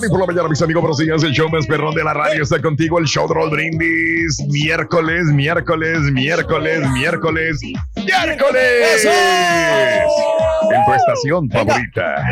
Good morning por la mañana, mis amigos. Buenos días. El show más perrón de la radio está contigo. El show de Raúl Brindis. Miércoles, miércoles, miércoles, miércoles, miércoles. En tu estación favorita.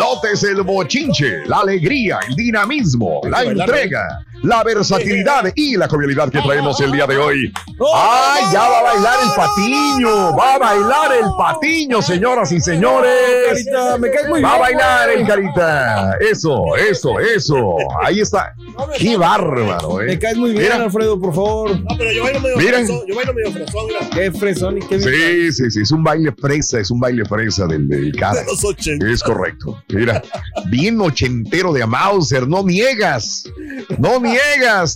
Notes el bochinche, la alegría, el dinamismo, la entrega, la versatilidad y la jovialidad que traemos el día de hoy. ¡Ay, ya va a bailar el patiño! ¡Va a bailar el patiño, señoras y señores! Carita, me caes muy ¡Va a bailar el carita! Eso, eso, eso. Ahí está. ¡Qué bárbaro, eh! Me caes muy bien, Mira. Alfredo, por favor. No, pero yo bailo medio Miren. fresón. Yo bailo medio fresón, mira. Qué fresón y qué Sí, sí, sí, es un baile fresa, es un baile fresa del, del cara. De los 80. Es correcto. Mira, bien ochentero de Mauser, no niegas, no niegas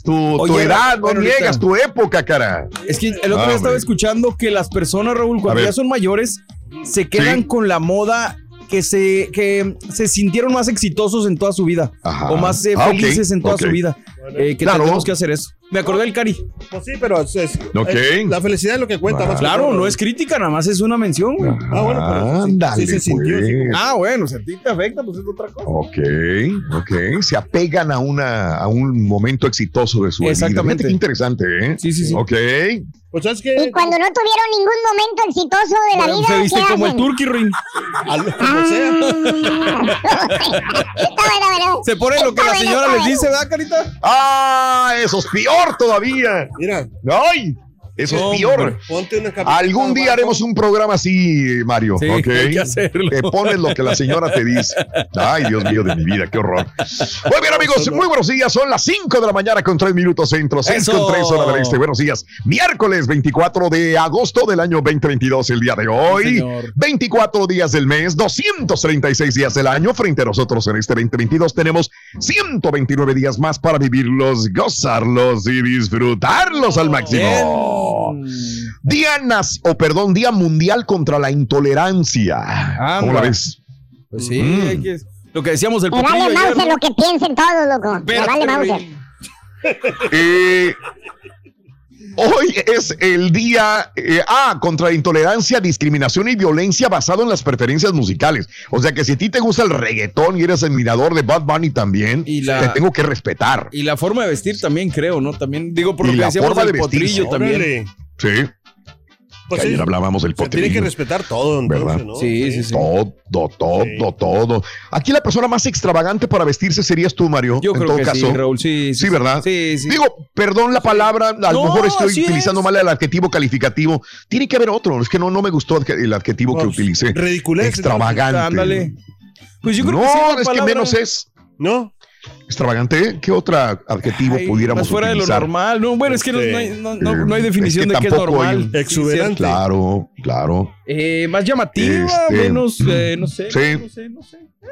tu, tu Oye, edad, no niegas tu época, cara. Es que el otro Ah, día estaba hombre. escuchando que las personas, Raúl, cuando ya son mayores, se quedan Sí. con la moda que se, que se sintieron más exitosos en toda su vida. Ajá. O más eh, Ah, felices en toda su vida. Eh, que Claro. tenemos que hacer eso. Me acordé del Cari. Pues sí, pero es, es- Ok. es- la felicidad es lo que cuenta. más que Claro, no es crítica, nada más es una mención, güey. Ah, bueno, pero sí- Ándale, sí se sintió, sí. pues. Ah, bueno, si a ti te afecta, pues es otra cosa. Ok, ok. Se apegan a, una, a un momento exitoso de su vida. Exactamente. Qué interesante, ¿eh? Sí, sí, sí. Ok. Pues sabes Y que cuando no tuvieron ningún momento exitoso de la Bueno, vida, se viste ¿qué como el turkey ring. como sea. Bueno. Se pone lo que la señora les dice, ¿verdad, Carita? ¡Ah! Eso es peor todavía. Mira, ¡Ay! Eso es Hombre. peor. ponte una Algún día abajo. haremos un programa así, Mario. Sí, ¿ok? hay que hacerlo. Te pones lo que la señora te dice. Ay, Dios mío de mi vida, qué horror. Muy bien, amigos, muy buenos días. Son las 5 de la mañana con 3 minutos centro, 6 Eso. con 3 hora del este. Buenos días. Miércoles 24 de agosto del año 2022, el día de hoy. señor. 24 días del mes, 236 días del año. Frente a nosotros en este 2022 tenemos 129 días más para vivirlos, gozarlos y disfrutarlos al máximo. Día nas- o perdón, Día Mundial contra la Intolerancia. ¿Cómo la ves? Pues sí, Mm. hay que- lo que decíamos del Me vale Mauser ¿no? lo que piensen todos, loco. Me vale Mauser. Eh, hoy es el día eh, ah, contra la intolerancia, discriminación y violencia basado en las preferencias musicales. O sea que si a ti te gusta el reggaetón y eres admirador de Bad Bunny también, Y la- te tengo que respetar. Y la forma de vestir también, creo, ¿no? También digo por Y lo que la decíamos forma del de vestirse, potrillo también. Sí. Pues que sí. ayer hablábamos del Se tiene potrillo. que respetar todo, entonces, ¿Verdad? ¿no? Sí, sí, sí. Todo, todo, todo. Aquí la persona más extravagante para vestirse serías tú, Mario. Yo en creo todo que caso. sí, Raúl, sí. Sí, ¿verdad? Sí, sí. Digo, perdón la palabra, a lo No, mejor estoy utilizando es. mal el adjetivo calificativo. Tiene que haber otro. Es que no, no me gustó el adjetivo que utilicé. ridiculez, Extravagante. Ándale. Pues yo creo no, que sí, es que menos es. ¿No? Extravagante, ¿qué otro adjetivo Ay, pudiéramos más fuera de lo utilizar? normal. No, bueno, es que no, Este, no hay, no- no- no hay Eh, definición es que de qué es normal. un- Exuberante. Claro, claro. Eh, más llamativa, Este, menos, eh, no sé, sí. no sé, no sé. Eh,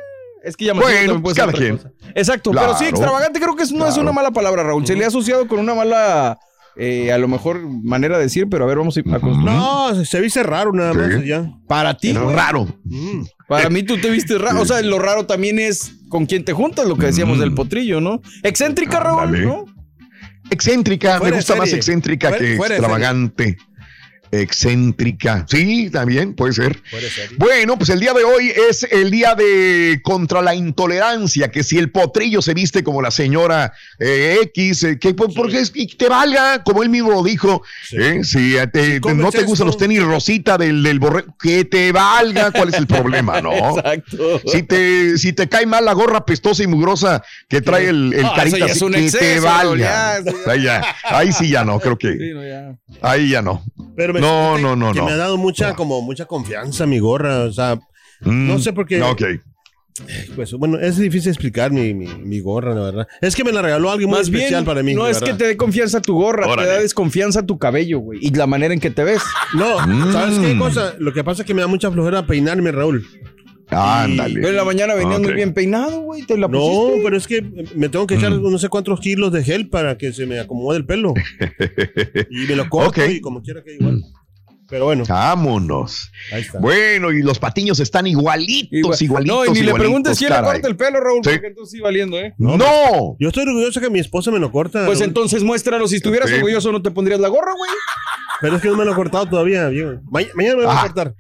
Es que llamativa Bueno, también puede ser cada otra quien. cosa. Exacto, Claro, pero sí, extravagante creo que es- no es una mala palabra, Raúl. Se le ha asociado con una mala, eh, a lo mejor, manera de decir, pero a ver, vamos a, a construir. No, se, se viste raro nada Sí. más ya. Para ti, raro. Mm. Para mí tú te viste raro. O sea, lo raro también es con quién te juntas, lo que decíamos Mm. del potrillo, ¿no? Excéntrica, Raúl. ¿no? Excéntrica, Fuera me gusta más excéntrica Fuera- que fuera extravagante. Excéntrica. Sí, también puede ser. Puede ser. Bueno, pues el día de hoy es el día de contra la intolerancia, que si el potrillo se viste como la señora eh, X, eh, que por- porque es- te valga, como él mismo lo dijo, Sí. eh, si te- no te gustan los tenis rosita del, del borrego, que te valga, ¿cuál es el problema, no? Exacto. Si te, si te cae mal la gorra pestosa y mugrosa que trae el, el Ah, carita así, que te exceso, valga. ya, sí, ya. Ahí, ya, ahí sí ya no, creo Sí, que no, ya. ahí ya no. Pero me No, fíjate no, no, que no. me ha dado mucha, como mucha confianza mi gorra. O sea, Mm, No sé por qué. Ok. pues bueno, es difícil explicar mi, mi, mi gorra, la verdad. Es que me la regaló alguien muy Más bien, especial para mí. no es que te dé confianza tu gorra, Órale. te da desconfianza tu cabello, güey. Y la manera en que te ves. No, Mm. ¿sabes qué cosa? Lo que pasa es que me da mucha flojera peinarme, Raúl. Ándale. Pero en la mañana venías Ok. muy bien peinado, güey. Te la No, pusiste. pero es que me tengo que echar Mm. no sé cuántos kilos de gel para que se me acomode el pelo. y me lo corto Ok. y como quiera que igual. Pero bueno, Vámonos. ahí está. Bueno, y los patiños están igualitos, Igual- igualitos. no, y ni le preguntes quién le caray. corta el pelo, Raúl, Sí. porque entonces sí valiendo, ¿eh? No. Yo estoy orgulloso que mi esposa me lo corta. Pues Raúl. entonces muéstralo. Si estuvieras Sí. orgulloso, no te pondrías la gorra, güey. Pero es que no me lo he cortado todavía, viejo. Ma- mañana me lo voy a Ah. cortar.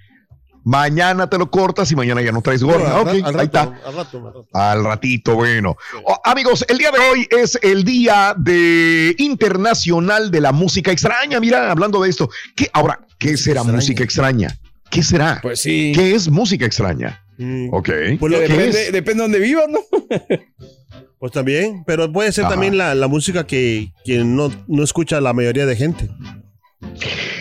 Mañana te lo cortas y mañana ya no traes No, gorra. al, ok, ra- al ahí rato, está. al rato, al rato. Al ratito, bueno. Oh, amigos, el día de hoy es el día de internacional de la música extraña. Mira, hablando de esto, ¿qué ahora qué será extraña. música extraña? ¿Qué será? Pues sí. ¿Qué es música extraña? Mm, Ok. Pues lo Que que ¿Qué depende, depende de dónde vivas, ¿no? Pues también, pero puede ser Ajá. también la, la música que, que no, no escucha la mayoría de gente.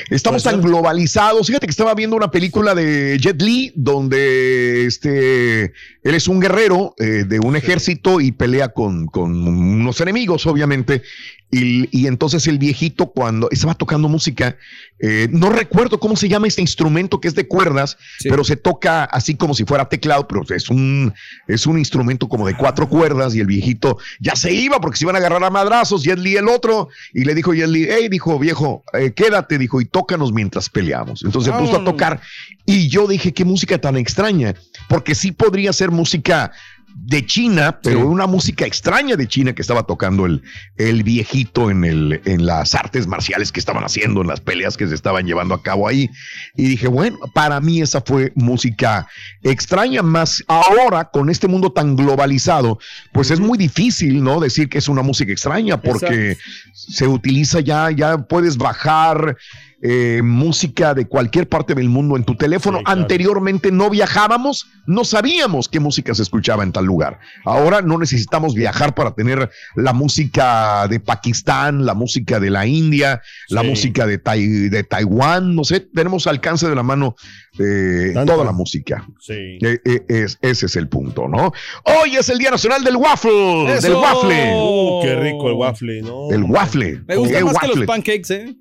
Estamos tan globalizados. Fíjate que estaba viendo una película de Jet Li donde este, él es un guerrero eh, de un ejército y pelea con, con unos enemigos, obviamente. Y, y entonces el viejito cuando estaba tocando música, eh, no recuerdo cómo se llama este instrumento que es de cuerdas, Sí. pero se toca así como si fuera teclado, pero es un, es un instrumento como de cuatro cuerdas y el viejito ya se iba porque se iban a agarrar a madrazos, Jet Li el otro, y le dijo Jet Li, hey, dijo viejo, eh, quédate, dijo, y tócanos mientras peleamos. Entonces se puso a Vámonos. tocar y yo dije, qué música tan extraña, porque sí podría ser música de China, pero Sí. una música extraña de China que estaba tocando el, el viejito en, el, en las artes marciales que estaban haciendo, en las peleas que se estaban llevando a cabo ahí. Y dije, bueno, para mí esa fue música extraña, más ahora con este mundo tan globalizado, pues es muy difícil, ¿no? Decir que es una música extraña porque se utiliza ya, ya puedes bajar eh, música de cualquier parte del mundo en tu teléfono. Sí, claro. Anteriormente no viajábamos, no sabíamos qué música se escuchaba en tal lugar. Ahora no necesitamos viajar para tener la música de Pakistán, la música de la India, la música de, Tai- de Taiwán, no sé, tenemos alcance de la mano eh, toda la música. Sí. Eh, eh, es- ese es el punto, ¿no? Hoy es el Día Nacional del Waffle, ¡Eso! del waffle, Uh, qué rico el waffle, ¿no? el waffle. Me gusta ¿Qué más que waffle? los pancakes, ¿eh?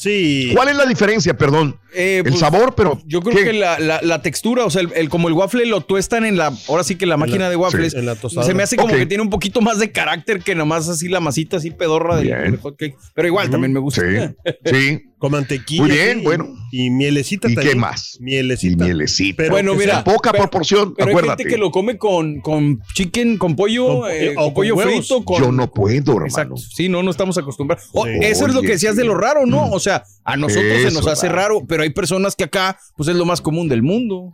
Sí. ¿Cuál es la diferencia, perdón? Eh, El pues, sabor, pero Yo creo ¿qué? que la, la- la textura, o sea, el, el- como el waffle lo tuestan en la, ahora sí que la máquina de waffles, En la tostada. se me hace como que tiene un poquito más de carácter que nomás así la masita así pedorra del, del hot cake. Pero igual también me gusta. Sí, sí. Con mantequilla. Muy bien, sí, bueno. Y mielecita ¿Y también. qué más? Y Mielecita. mielecita. Pero Bueno, mira, poca pero- proporción, Pero hay gente que lo come con, con chicken, con pollo, Con eh, o con pollo huevos. frito. Con, Yo no puedo, hermano. Exacto. Sí, no, no estamos acostumbrados. O- Sí. Eso es lo que decías sí. de lo raro, ¿no? O sea, a nosotros se nos hace va. raro, pero hay personas que acá, pues es lo más común del mundo.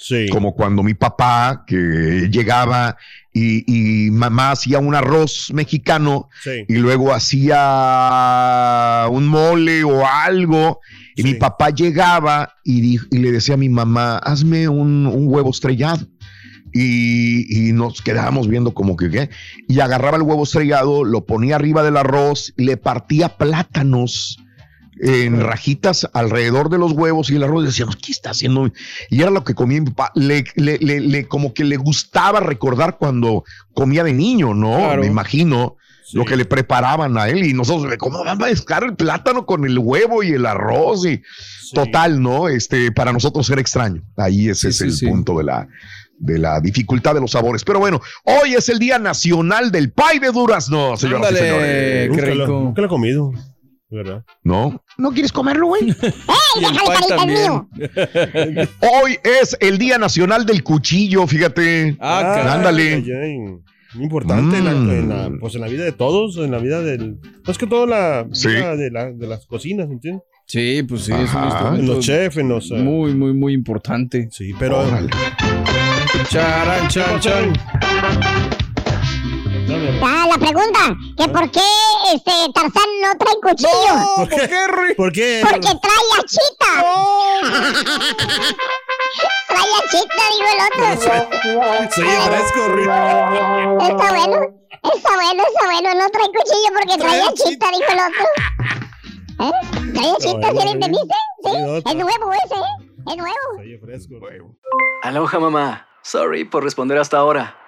Sí. Como cuando mi papá, que llegaba y, y mamá hacía un arroz mexicano Sí. y luego hacía un mole o algo Y mi papá llegaba y, le decía a mi mamá, hazme un, un huevo estrellado. Y, y nos quedábamos viendo como que qué. Y agarraba el huevo estrellado, lo ponía arriba del arroz, le partía plátanos en rajitas alrededor de los huevos y el arroz. Decíamos, ¿qué está haciendo? Y era lo que comía mi papá. Le, le- le- le- como que le gustaba recordar cuando comía de niño, ¿no? Claro. Me imagino lo que le preparaban a él y nosotros, ¿cómo van a mezclar el plátano con el huevo y el arroz? Y total, ¿no? Este, para nosotros era extraño. Ahí ese es el punto de la, de la dificultad de los sabores. Pero bueno, hoy es el Día Nacional del Pay de Durazno, señoras y Ándale, señores. Nunca lo, nunca lo he comido. ¿Verdad? ¿No? ¿No quieres comerlo, güey? ¡Ey, déjale carita, es mío! Hoy es el Día Nacional del Cuchillo, fíjate. Ah, Ándale. ay, ay. Muy importante en, la, Mm. en la- pues en la vida de todos, en la vida del. Más que todo la Sí. vida de, la- de las cocinas, ¿entiendes? Sí, pues sí, es un En los chefs, en los. eh, Muy, muy, muy importante. Sí, pero. Charan, chan, chan. Ah, la pregunta, que por qué este Tarzán no trae cuchillo. ¿Por qué? ¿Por qué? Porque trae achita. trae achita, digo el otro. Soy fresco, Está bueno, está bueno, está bueno. No trae cuchillo porque trae achita, dijo el otro. ¿Eh? ¿Trae achita? ¿Sí lo entendiste? Sí, es nuevo ese, ¿eh? Es nuevo. fresco. Aloha mamá. Sorry por responder hasta ahora.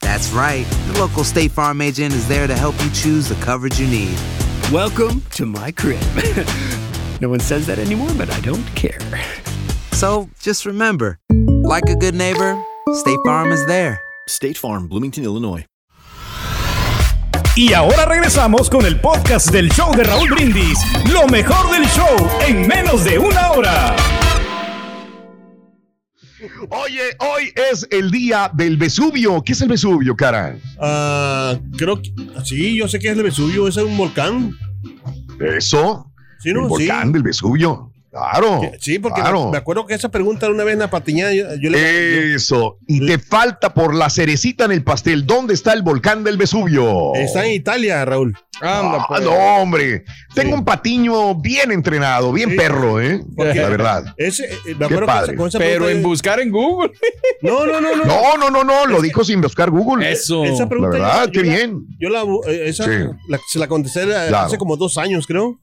That's right. The local State Farm agent is there to help you choose the coverage you need. Welcome to my crib. no one says that anymore, but I don't care. So just remember, like a good neighbor, State Farm is there. State Farm, Bloomington, Illinois. Y ahora regresamos con el podcast del show de Raúl Brindis. Lo mejor del show en menos de una hora. Oye, hoy es el día del Vesubio. ¿Qué es el Vesubio, cara? Ah, creo que. Sí, yo sé que es el Vesubio, es un volcán. Eso. Sí, ¿no? El Sí. volcán del Vesubio. Claro. Sí, porque claro. me, acuerdo que esa pregunta una vez en la patiñada yo, yo le. Eso. Y te falta por la cerecita en el pastel. ¿Dónde está el volcán del Vesubio? Está en Italia, Raúl. Anda, Ah, no, hombre. Tengo un patiño bien entrenado, bien perro, ¿eh? La verdad. Ese, eh, me Qué acuerdo que padre. esa- Pero en buscar en Google. No, no, no, no. No, no, no, no. Lo dijo sin buscar Google. Eso. Esa La pregunta verdad, yo- qué yo la- bien. Yo la, eh, esa, Sí. la- se la contesté Claro. hace como dos años, creo.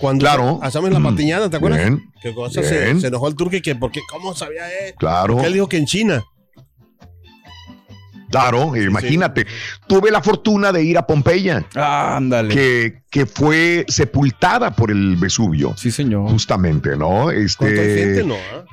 Cuando Claro. hacemos la Mm. patiñada, ¿te acuerdas? Bien. Que cosa se, Bien. se enojó el turque que porque cómo sabía él. Claro. Porque él dijo que en China. Claro, imagínate. Tuve la fortuna de ir a Pompeya. ándale. Que, que fue sepultada por el Vesubio. Sí, señor. Justamente, ¿no? Este, gente, no. ¿ah?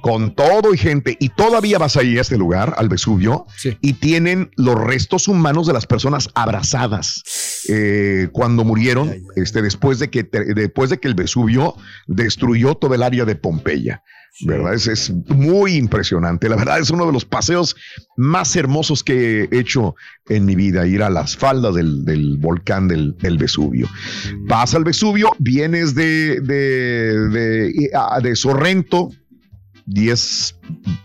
Con todo y gente. Y todavía vas ahí a este lugar, al Vesubio, y tienen los restos humanos de las personas abrazadas eh, cuando murieron, este, después, de que, después de que el Vesubio destruyó todo el área de Pompeya. ¿Verdad? Es, es muy impresionante. La verdad es uno de los paseos más hermosos que he hecho en mi vida, ir a las faldas del, del volcán del, del Vesubio. Vas al Vesubio, vienes de, de, de, ah, de Sorrento, y es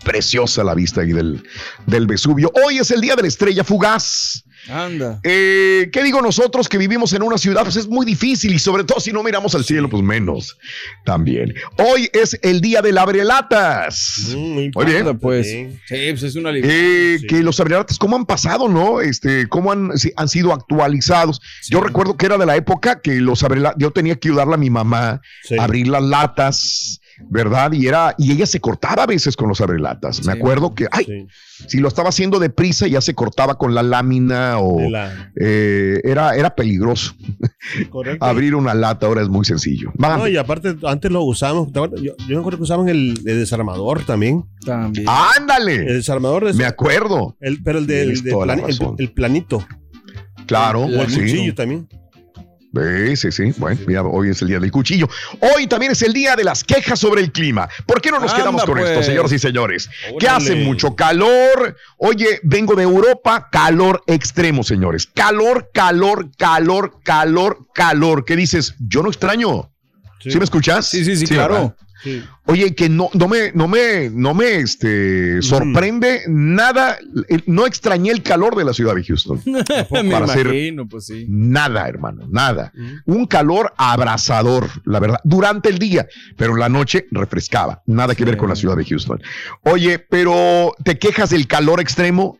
preciosa la vista ahí del, del Vesubio. Hoy es el día de la estrella fugaz. Anda. Eh, ¿Qué digo nosotros que vivimos en una ciudad? Pues es muy difícil y sobre todo si no miramos al cielo, pues menos también. Hoy es el día del abrelatas. Muy bien. Pues. Sí, pues es una Eh, Que los abrelatas, ¿cómo han pasado, no? Este, ¿Cómo han, si- han sido actualizados? Yo recuerdo que era de la época que los abrelatas, yo tenía que ayudarle a mi mamá a abrir las latas ¿verdad? Y era, y ella se cortaba a veces con los abrelatas. Me acuerdo que, ay, si lo estaba haciendo deprisa, ya se cortaba con la lámina o eh, era, era peligroso. Correcto. Abrir una lata ahora es muy sencillo. No, y aparte, antes lo usamos. Yo, yo me acuerdo que usaban el, el desarmador también. También. ¡Ándale! El desarmador. Me acuerdo. El, pero el, de, el, de plan- el- el planito. Claro, O el sí. cuchillo también. Sí, sí, sí. Bueno, mira, hoy es el día del cuchillo. Hoy también es el día de las quejas sobre el clima. ¿Por qué no nos Anda, quedamos con pues. esto, señoras y señores? Que Órale. hace mucho calor. Oye, vengo de Europa, calor extremo, señores. Calor, calor, calor, calor, calor. ¿Qué dices? Yo no extraño. ¿Sí, me escuchas? Sí, sí, sí, claro. ¿verdad? Oye, que no, no me, no me, no me este, sorprende nada. No extrañé el calor de la ciudad de Houston. Me Para imagino, pues sí. Nada, hermano, nada. Un calor abrasador, la verdad, durante el día, pero en la noche refrescaba. Nada que ver con la ciudad de Houston. Oye, pero te quejas del calor extremo.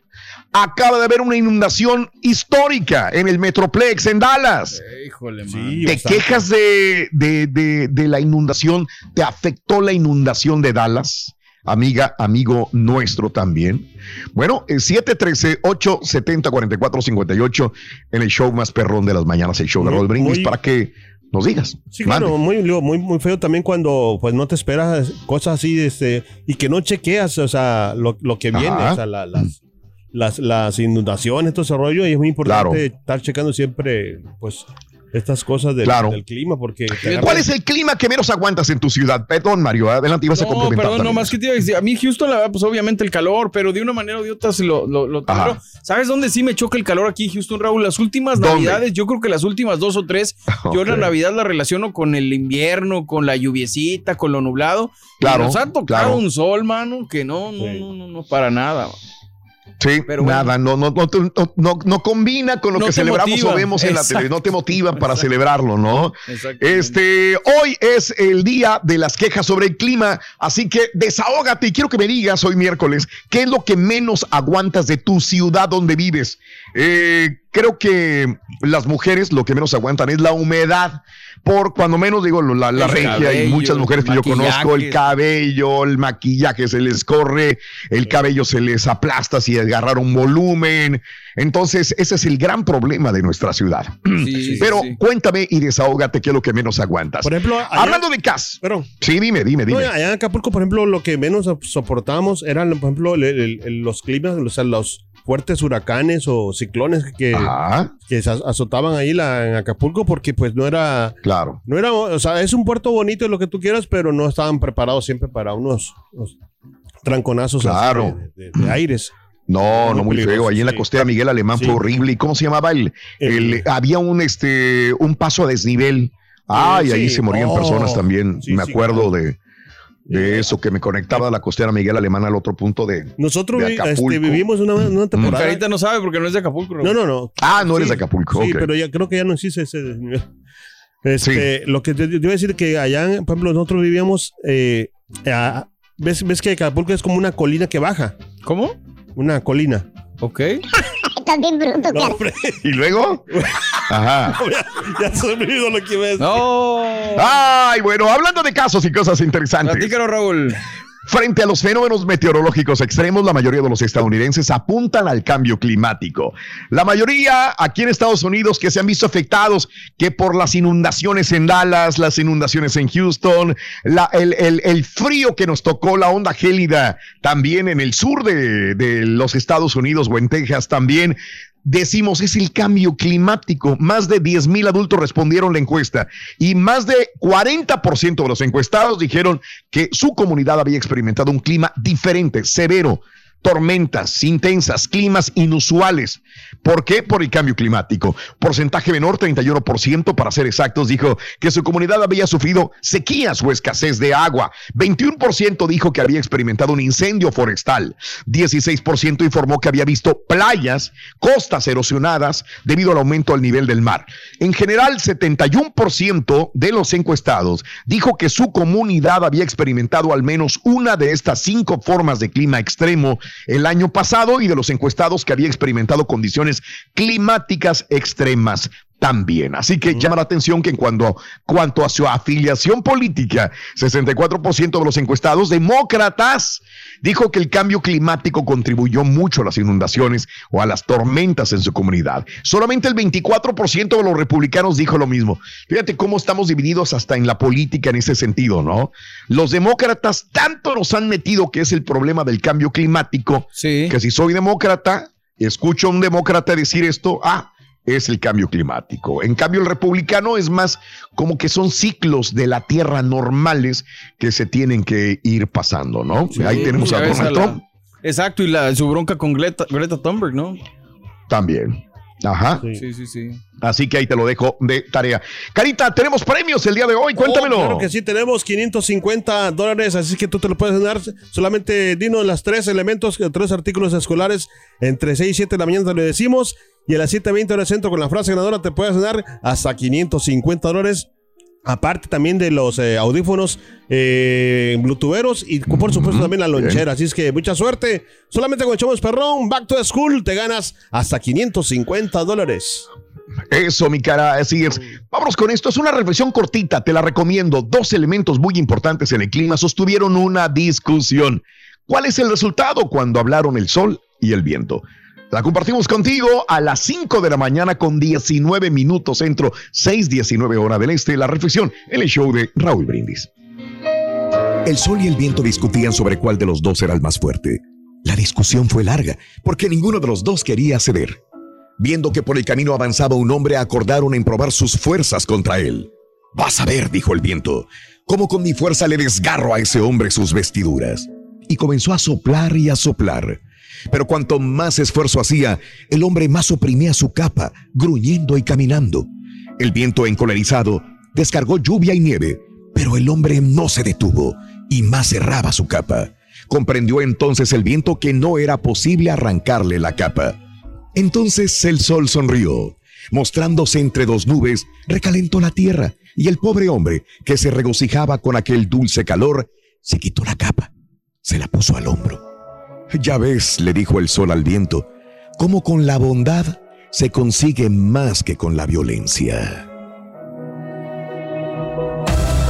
Acaba de haber una inundación histórica en el Metroplex en Dallas. Híjole, man. Te bastante. quejas de, de, de, de la inundación. ¿Te afectó la inundación de Dallas? Amiga, amigo nuestro también. Bueno, eh, 713-870-4458 en el show más perrón de las mañanas, el show de Raúl Brindis, muy- para que nos digas. Sí, claro, muy, luego, muy, muy feo también cuando pues no te esperas cosas así este, y que no chequeas, o sea, lo, lo que viene, Ajá. o sea, la- las, las, las inundaciones, todo ese rollo, y es muy importante Claro. estar checando siempre, pues, estas cosas del, Claro. del clima, porque... te ¿Cuál es el clima que menos aguantas en tu ciudad? Perdón, Mario, adelante, ibas a No, complementar. perdón, no más que te iba a decir. A mí Houston, la verdad, pues obviamente el calor, pero de una manera o de otra se lo, lo, lo tolero. ¿Sabes dónde sí me choca el calor aquí en Houston, Raúl? Las últimas ¿Dónde? navidades, yo creo que las últimas dos o tres, yo la. Navidad la relaciono con el invierno, con la lluviecita, con lo nublado. Claro, Y nos ha tocado claro. un sol, mano, que no, no, no, no, no, para nada. Sí, Pero bueno. nada, no, no, no, no, combina con lo que celebramos o vemos en la Exacto. tele, no te motiva para celebrarlo, ¿no? Este, hoy es el día de las quejas sobre el clima, así que desahógate y quiero que me digas hoy miércoles, ¿qué es lo que menos aguantas de tu ciudad donde vives? Eh, creo que las mujeres lo que menos aguantan es la humedad. Por cuando menos digo la, regia y muchas mujeres que yo conozco, el cabello, el maquillaje se les corre, el cabello se les aplasta si agarraron volumen. Entonces, ese es el gran problema de nuestra ciudad. sí, Pero sí. cuéntame y desahógate qué es lo que menos aguantas. Por ejemplo, allá- hablando de cas. Sí, dime, dime, No, dime. allá en Acapulco, por ejemplo, lo que menos soportábamos eran, por ejemplo, el- el- el- los climas, o sea, los fuertes huracanes o ciclones que, Ajá. azotaban ahí la, en Acapulco porque pues no era... Claro. No era, o sea, es un puerto bonito y lo que tú quieras, pero no estaban preparados siempre para unos, unos tranconazos Claro. de, de- de aires. No, Muy no muy feo. Ahí en la costera Miguel Alemán fue horrible. ¿Y cómo se llamaba el? El- el- había un este un paso a desnivel. Ay, ahí sí. se morían Oh. personas también. Sí, me acuerdo claro. de, de eso que me conectaba a la costera Miguel Alemán al otro punto de. Nosotros de este, vivimos una, una temporada... Carita no sabe porque no es de Acapulco. No, no, no. Ah, no eres Sí, de Acapulco. Sí, pero ya creo que ya no existe ese desnivel. Este, Lo que te, te iba a decir que allá, por ejemplo, nosotros vivíamos. eh, a- ¿ves, ves que Acapulco es como una colina que baja. ¿Cómo? Una colina. Ok. Estás bien bruto, No, hombre, ¿Y luego? Ajá. ya se me olvidó lo que iba a decir. No. Ay, bueno, hablando de casos y cosas interesantes. Platícalo, Raúl. Frente a los fenómenos meteorológicos extremos, la mayoría de los estadounidenses apuntan al cambio climático. La mayoría aquí en Estados Unidos que se han visto afectados que por las inundaciones en Dallas, las inundaciones en Houston, el frío que nos tocó, la onda gélida también en el sur de, de los Estados Unidos o en Texas también. Decimos, es el cambio climático. Más de 10 mil adultos respondieron la encuesta y más de 40% de los encuestados dijeron que su comunidad había experimentado un clima diferente, severo, tormentas intensas, climas inusuales. ¿Por qué? Por el cambio climático. Porcentaje menor, 31% para ser exactos, dijo que su comunidad había sufrido sequías o escasez de agua. 21% dijo que había experimentado un incendio forestal. 16% informó que había visto playas, costas erosionadas debido al aumento del nivel del mar. En general, 71% de los encuestados dijo que su comunidad había experimentado al menos una de estas cinco formas de clima extremo el año pasado y de los encuestados que había experimentado condiciones climáticas extremas. También. Así que llama la atención que en cuanto, cuanto a su afiliación política, 64% de los encuestados demócratas dijo que el cambio climático contribuyó mucho a las inundaciones o a las tormentas en su comunidad. Solamente el 24% de los republicanos dijo lo mismo. Fíjate cómo estamos divididos hasta en la política en ese sentido, ¿no? Los demócratas tanto nos han metido que es el problema del cambio climático, que si soy demócrata, escucho a un demócrata decir esto, ah, es el cambio climático. En cambio, el republicano es más como que son ciclos de la tierra normales que se tienen que ir pasando, ¿no? Ahí tenemos a Donald Trump. Exacto, y la, su bronca con Greta, Greta Thunberg, ¿no? También. Ajá. Sí, sí, sí. Así que ahí te lo dejo de tarea. Carita, tenemos premios el día de hoy, cuéntamelo. Oh, claro que sí, tenemos 550 dólares, así que tú te lo puedes ganar. Solamente dinos las tres elementos, tres artículos escolares entre 6 y 7 de la mañana te lo decimos. Y a las 7.20 horas centro con la frase ganadora te puedes ganar hasta 550 dólares. Aparte también de los eh, audífonos eh, y por supuesto también la lonchera. Así es que mucha suerte. Solamente con Echamos Perrón, Back to School, te ganas hasta 550 dólares. Eso, mi cara, así es. Vámonos con esto. Es una reflexión cortita, te la recomiendo. Dos elementos muy importantes en el clima sostuvieron una discusión. ¿Cuál es el resultado cuando hablaron el sol y el viento? La compartimos contigo a las 5 de la mañana con 19 minutos centro, 6:19 hora del este. La reflexión en el show de Raúl Brindis. El sol y el viento discutían sobre cuál de los dos era el más fuerte. La discusión fue larga, porque ninguno de los dos quería ceder. Viendo que por el camino avanzaba un hombre, acordaron en probar sus fuerzas contra él. Vas a ver, dijo el viento, cómo con mi fuerza le desgarro a ese hombre sus vestiduras. Y comenzó a soplar y a soplar. Pero cuanto más esfuerzo hacía, el hombre más oprimía su capa, gruñendo y caminando. El viento encolerizado descargó lluvia y nieve, pero el hombre no se detuvo y más cerraba su capa. Comprendió entonces el viento que no era posible arrancarle la capa. Entonces el sol sonrió, mostrándose entre dos nubes, recalentó la tierra, y el pobre hombre, que se regocijaba con aquel dulce calor, se quitó la capa, se la puso al hombro. Ya ves, le dijo el sol al viento, cómo con la bondad se consigue más que con la violencia.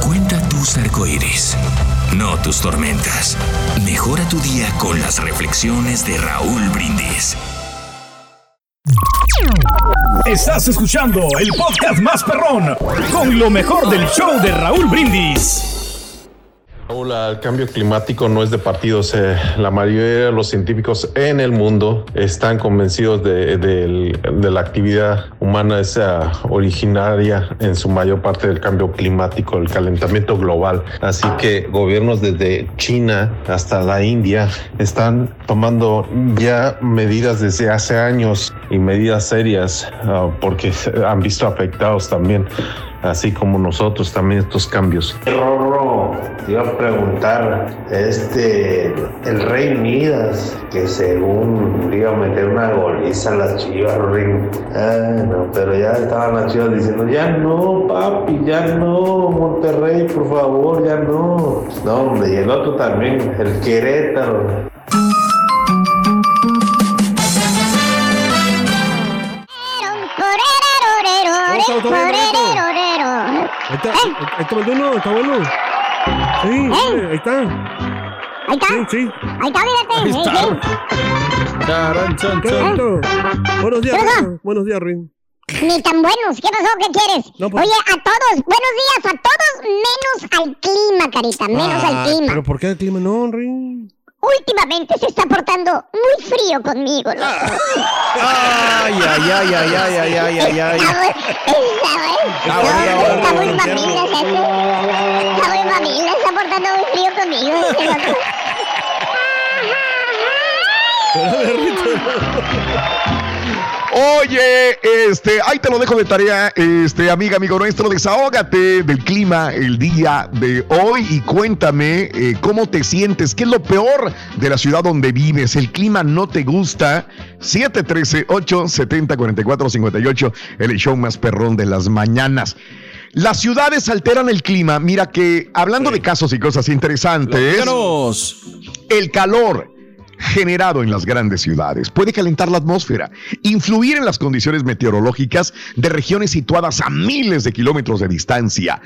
Cuenta tus arcoíris, no tus tormentas. Mejora tu día con las reflexiones de Raúl Brindis. Estás escuchando el podcast más perrón con lo mejor del show de Raúl Brindis. Raúl, el cambio climático no es de partidos. eh, la mayoría de los científicos en el mundo están convencidos de, la actividad humana es ah, originaria en su mayor parte del cambio climático, el calentamiento global. Así que gobiernos desde China hasta la India están tomando ya medidas desde hace años y medidas serias ah, porque han visto afectados también, así como nosotros también estos cambios. Rorro, te iba a preguntar, este, el Rey Midas, que según iba a meter una goliza a las chivas, Ring. Ah, no, pero ya estaban las chivas diciendo, ya no, papi, ya no, Monterrey, por favor, ya no. No, hombre, y el otro también, el Querétaro. Ahí está, ahí está bueno, está bueno. Sí, ¿Eh? ahí está. Ahí está. Sí, sí. Ahí está, mírate. Ahí Sí, está. Buenos días. Rin. buenos días, Rin. Ni tan buenos. ¿Qué pasó? ¿Qué quieres? No, pues- Oye, a todos, buenos días a todos, menos al clima, carita, menos Ah, al clima. Pero ¿por qué el clima no, Rin? Últimamente se está portando muy frío conmigo, loco. Ay, ay, ay, ay, ay, ay, ay, ay, ay. Está muy- está muy mamila ese. Está muy mamila, está portando muy frío conmigo. Oye, este, ahí te lo dejo de tarea, este, amiga, amigo nuestro, desahógate del clima el día de hoy y cuéntame eh, cómo te sientes, qué es lo peor de la ciudad donde vives, el clima no te gusta, 713-870-4458, el show más perrón de las mañanas. Las ciudades alteran el clima, mira que hablando de casos y cosas interesantes, el calor, generado en las grandes ciudades. Puede calentar la atmósfera, influir en las condiciones meteorológicas de regiones situadas a miles de kilómetros de distancia.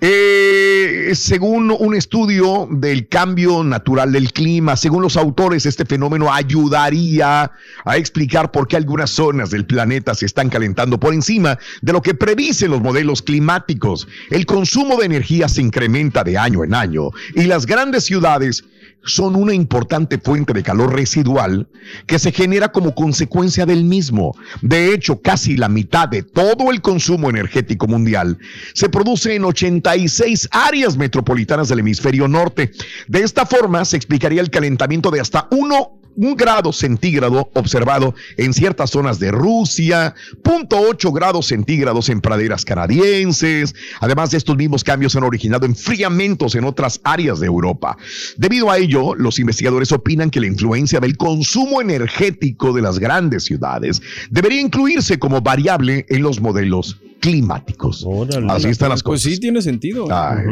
Eh, según un estudio del cambio natural del clima, según los autores, este fenómeno ayudaría a explicar por qué algunas zonas del planeta se están calentando por encima de lo que predicen los modelos climáticos. El consumo de energía se incrementa de año en año y las grandes ciudades son una importante fuente de calor residual que se genera como consecuencia del mismo. De hecho, casi la mitad de todo el consumo energético mundial se produce en 86 áreas metropolitanas del hemisferio norte. De esta forma, se explicaría el calentamiento de hasta 1 un grado centígrado observado en ciertas zonas de Rusia, 0.8 grados centígrados en praderas canadienses. Además de estos mismos cambios han originado enfriamientos en otras áreas de Europa. Debido a ello, los investigadores opinan que la influencia del consumo energético de las grandes ciudades debería incluirse como variable en los modelos climáticos. Así están las Pues cosas. sí, tiene sentido. Ay.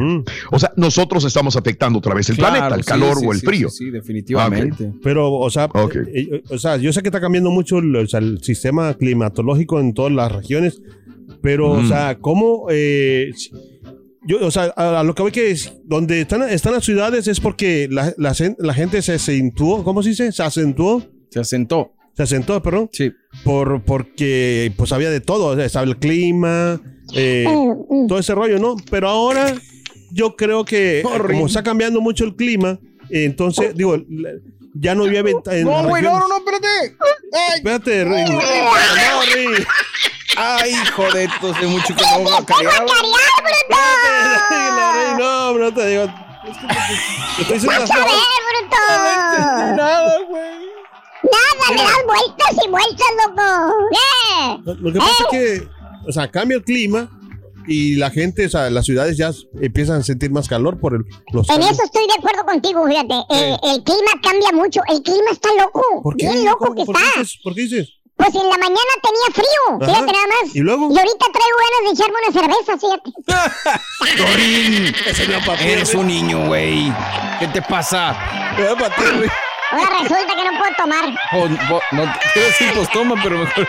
O sea, nosotros estamos afectando otra vez el Claro, planeta, el sí, calor sí, o el sí, frío. Sí, sí, definitivamente. Pero, o sea, eh, eh, o sea, yo sé que está cambiando mucho el, o sea, el sistema climatológico en todas las regiones, pero, o sea, ¿cómo? eh, yo, o sea, a, a lo que voy que es, donde están, están las ciudades es porque la, la, la gente se acentuó, ¿cómo se dice? Se acentuó. Se asentó. Se asentó, perdón. Sí. Por, porque, pues, había de todo, o sea, estaba el clima, eh, todo ese rollo, ¿no? Pero ahora yo creo que eh, como está cambiando mucho el clima, eh, entonces, digo, la- ya no había venta en No, güey, no, no, no, espérate. Ay. Espérate, Ring. No, Ring. Ay, joder, esto hace mucho que no va a No, bro, te digo. es que te- te estoy diciendo ¡Vas a las ver, cosas. bruto! Nada, güey. Nada, le das vueltas y vueltas, loco. ¿Qué? Lo que pasa es que, o sea, cambia el clima y la gente, o sea, las ciudades ya empiezan a sentir más calor por el, los En cambios. eso estoy de acuerdo contigo, fíjate. Eh, el clima cambia mucho. El clima está loco. ¿Por qué? Bien loco ¿Cómo- que por qué está. dices? ¿Por qué dices? Pues en la mañana tenía frío. Ajá. Fíjate nada más. ¿Y luego? Y ahorita traigo ganas de echarme una cerveza, fíjate. Dorín, eres un niño, güey. ¿Qué te pasa? Ahora resulta que no puedo tomar. Oh, bo- no, quiero decir, pues toma, pero mejor.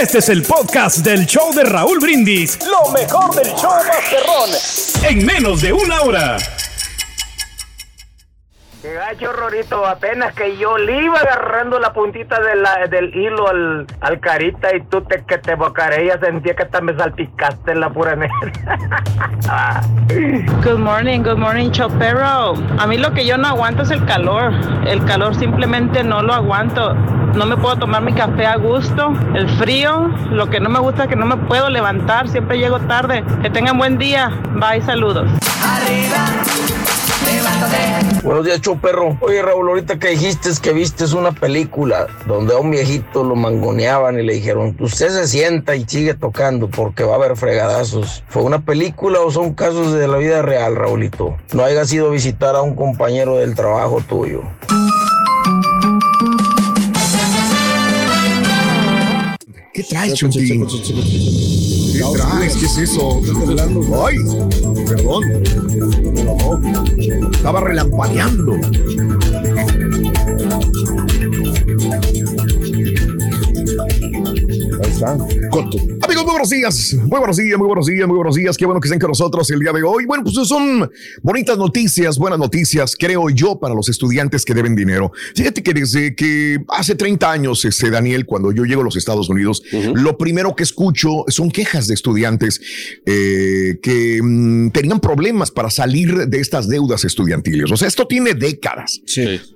Este es el podcast del show de Raúl Brindis. Lo mejor del show Masterrón. En menos de una hora. Qué gacho, Rorito. Apenas que yo le iba agarrando la puntita de la- del hilo al, al carita y tú te, que te bocareas sentía que hasta me salpicaste en la pura neta. Good morning, good morning, Chopero. A mí lo que yo no aguanto es el calor. El calor simplemente no lo aguanto. No me puedo tomar mi café a gusto. El frío, lo que no me gusta es que no me puedo levantar. Siempre llego tarde. Que tengan buen día. Bye, saludos. Buenos días, show perro. Oye, Raúl, ahorita que dijiste que viste una película donde a un viejito lo mangoneaban y le dijeron, usted se sienta y sigue tocando porque va a haber fregadazos. ¿Fue una película o son casos de la vida real, Raulito? No hayas ido a visitar a un compañero del trabajo tuyo. ¿Qué traes, Chuntín? ¿Qué traes? ¿Qué es eso? Ay, perdón. Estaba relampagueando. Está. Corto. Amigos, muy buenos días. Muy buenos días, muy buenos días, muy buenos días. Qué bueno que estén con nosotros el día de hoy. Bueno, pues son bonitas noticias, buenas noticias, creo yo, para los estudiantes que deben dinero. Fíjate que desde que hace 30 años, este Daniel, cuando yo llego a los Estados Unidos, lo primero que escucho son quejas de estudiantes eh, que mm, tenían problemas para salir de estas deudas estudiantiles. O sea, esto tiene décadas.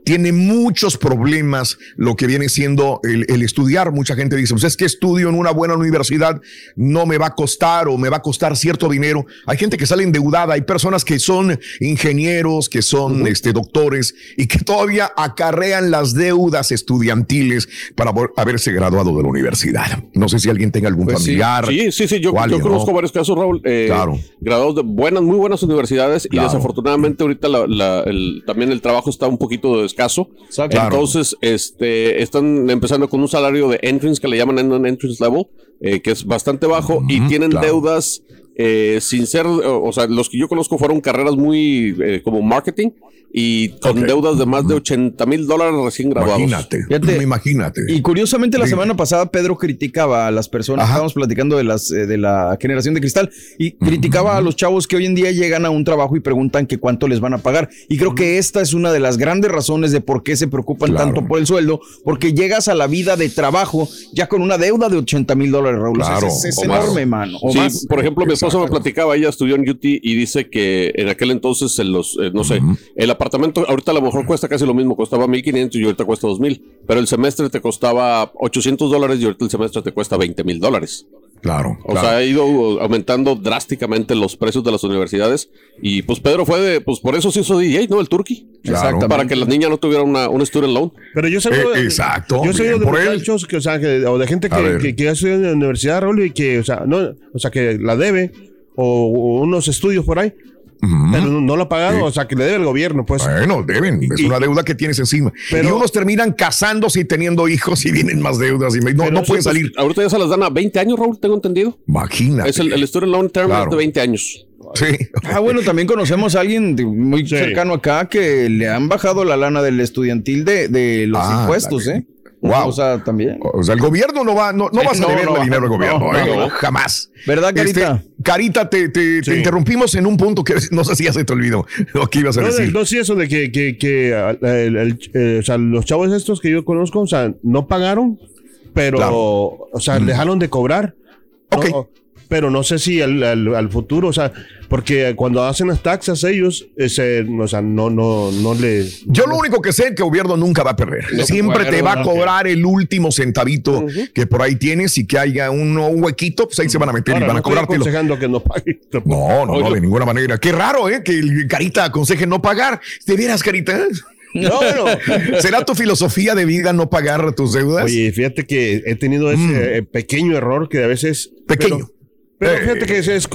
Tiene muchos problemas lo que viene siendo el, el estudiar. Mucha gente dice, pues es que estudio en una buena universidad, no me va a costar o me va a costar cierto dinero. Hay gente que sale endeudada, hay personas que son ingenieros, que son este, doctores y que todavía acarrean las deudas estudiantiles para haberse graduado de la universidad. No sé si alguien tenga algún Pues familiar. Sí, sí, sí. Yo, conozco ¿no? varios casos, Raúl. eh, Claro. Graduados de buenas, muy buenas universidades Claro. y desafortunadamente ahorita la- la- el- también el trabajo está un poquito escaso. Claro. Entonces, este, están empezando con un salario de entrance que le llaman entrance level, eh, que es bastante bajo y tienen claro. deudas eh, sin ser, o o sea, los que yo conozco fueron carreras muy eh, como marketing y con deudas de más de 80 mil dólares recién graduados. Imagínate, Fíjate. imagínate. Y curiosamente la semana pasada Pedro criticaba a las personas, estábamos platicando de las eh, de la generación de cristal y criticaba a los chavos que hoy en día llegan a un trabajo y preguntan que cuánto les van a pagar. Y creo que esta es una de las grandes razones de por qué se preocupan tanto por el sueldo, porque llegas a la vida de trabajo ya con una deuda de 80 mil dólares, Raúl. O sea, Claro, es, es o más. enorme, mano. O sí, más. por ejemplo, mi esposa me platicaba, ella estudió en UT y dice que en aquel entonces, en los, eh, no sé, el apartamento ahorita a lo mejor cuesta casi lo mismo, costaba 1500 y ahorita cuesta 2000, pero el semestre te costaba 800 dólares y ahorita el semestre te cuesta 20 mil dólares. Claro. O sea, ha ido aumentando drásticamente los precios de las universidades y pues Pedro fue de, pues por eso se hizo DJ, ¿no? El Turkey. Claro. Para que la niña no tuviera una, un student loan. Pero yo soy Eh, exacto, Yo soy de muchachos que, o sea, que- o de gente que, que, que ha estudiado en la universidad, Raúl, y que, o sea, no, o sea, que la debe, o, o unos estudios por ahí, pero no, no lo ha pagado, o sea, que le debe el gobierno, pues. Bueno, deben, es una deuda que tienes encima. y unos terminan casándose y teniendo hijos y vienen más deudas y me- no, Pero no pueden pues, salir. ahorita ya se las dan a 20 años, Raúl, tengo entendido. Imagínate. Es el, el student loan term Claro. es de 20 años. Sí. Ah, bueno, también conocemos a alguien de- muy cercano acá que le han bajado la lana del estudiantil de, de los Ah, impuestos, ¿eh? Wow. O sea, también. O sea, el gobierno no va, no, no vas a No, deberle no, dinero al gobierno, no, ¿eh? no. jamás. ¿Verdad, Carita? Este, Carita, te, te- te interrumpimos en un punto que no sé si ya se te olvidó lo que ibas a No, decir. no, sí, eso de que, que, que, ah, el- el- eh, o sea, los chavos estos que yo conozco, o sea, no pagaron, pero, Claro. o sea, dejaron de cobrar. ¿no? Pero no sé si al, al- al futuro, o sea, porque cuando hacen las taxas ellos, ese, o sea, no, no, no le... Yo lo único que sé es que el gobierno nunca va a perder. No Siempre te va a cobrar el último centavito que por ahí tienes y que haya un, un huequito, pues ahí se van a meter Ahora, y van no a estoy cobrártelo. aconsejando que no pague. No, no, no, de ninguna manera. Qué raro, ¿eh? Que el Carita aconseje no pagar. ¿De veras, Carita? No, no. ¿Será tu filosofía de vida no pagar tus deudas? Oye, fíjate que he tenido ese eh, pequeño error que a veces... Mm. Pequeño. Pero, pero fíjate que es, es,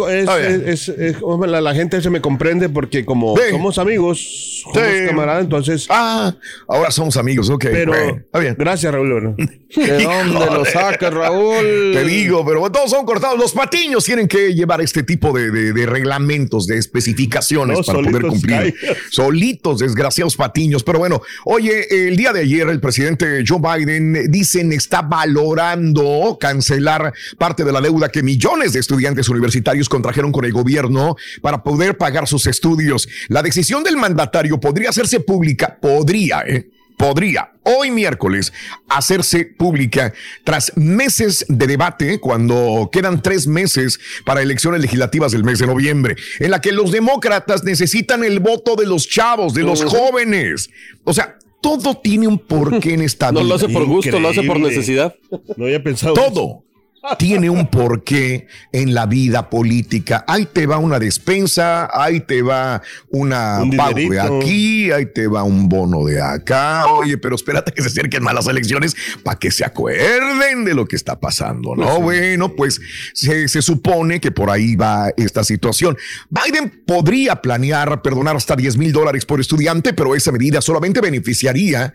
es- es- la, la gente se me comprende porque como Sí. somos amigos, somos Sí. camaradas, entonces... Ah, ahora somos amigos, ok. Pero está bien. gracias, Raúl. ¿De dónde lo sacas, Raúl? Te digo, pero todos son cortados. Los patiños tienen que llevar este tipo de, de- de reglamentos, de especificaciones No, para poder cumplir. Solitos, desgraciados patiños. Pero bueno, oye, el día de ayer el presidente Joe Biden dicen está valorando cancelar parte de la deuda que millones de estudiantes universitarios contrajeron con el gobierno para poder pagar sus estudios. La decisión del mandatario podría hacerse pública, podría, ¿eh? podría hoy miércoles hacerse pública tras meses de debate cuando quedan tres meses para elecciones legislativas del mes de noviembre, en la que los demócratas necesitan el voto de los chavos, de los jóvenes. O sea, todo tiene un porqué en esta No vida. lo hace por gusto, lo hace por necesidad. No había pensado. Todo tiene un porqué en la vida política. Ahí te va una despensa, ahí te va una Un pago de aquí, ahí te va un bono de acá. Oye, pero espérate que se acerquen más las elecciones para que se acuerden de lo que está pasando, ¿no? Bueno, pues se, se supone que por ahí va esta situación. Biden podría planear perdonar hasta 10 mil dólares por estudiante, pero esa medida solamente beneficiaría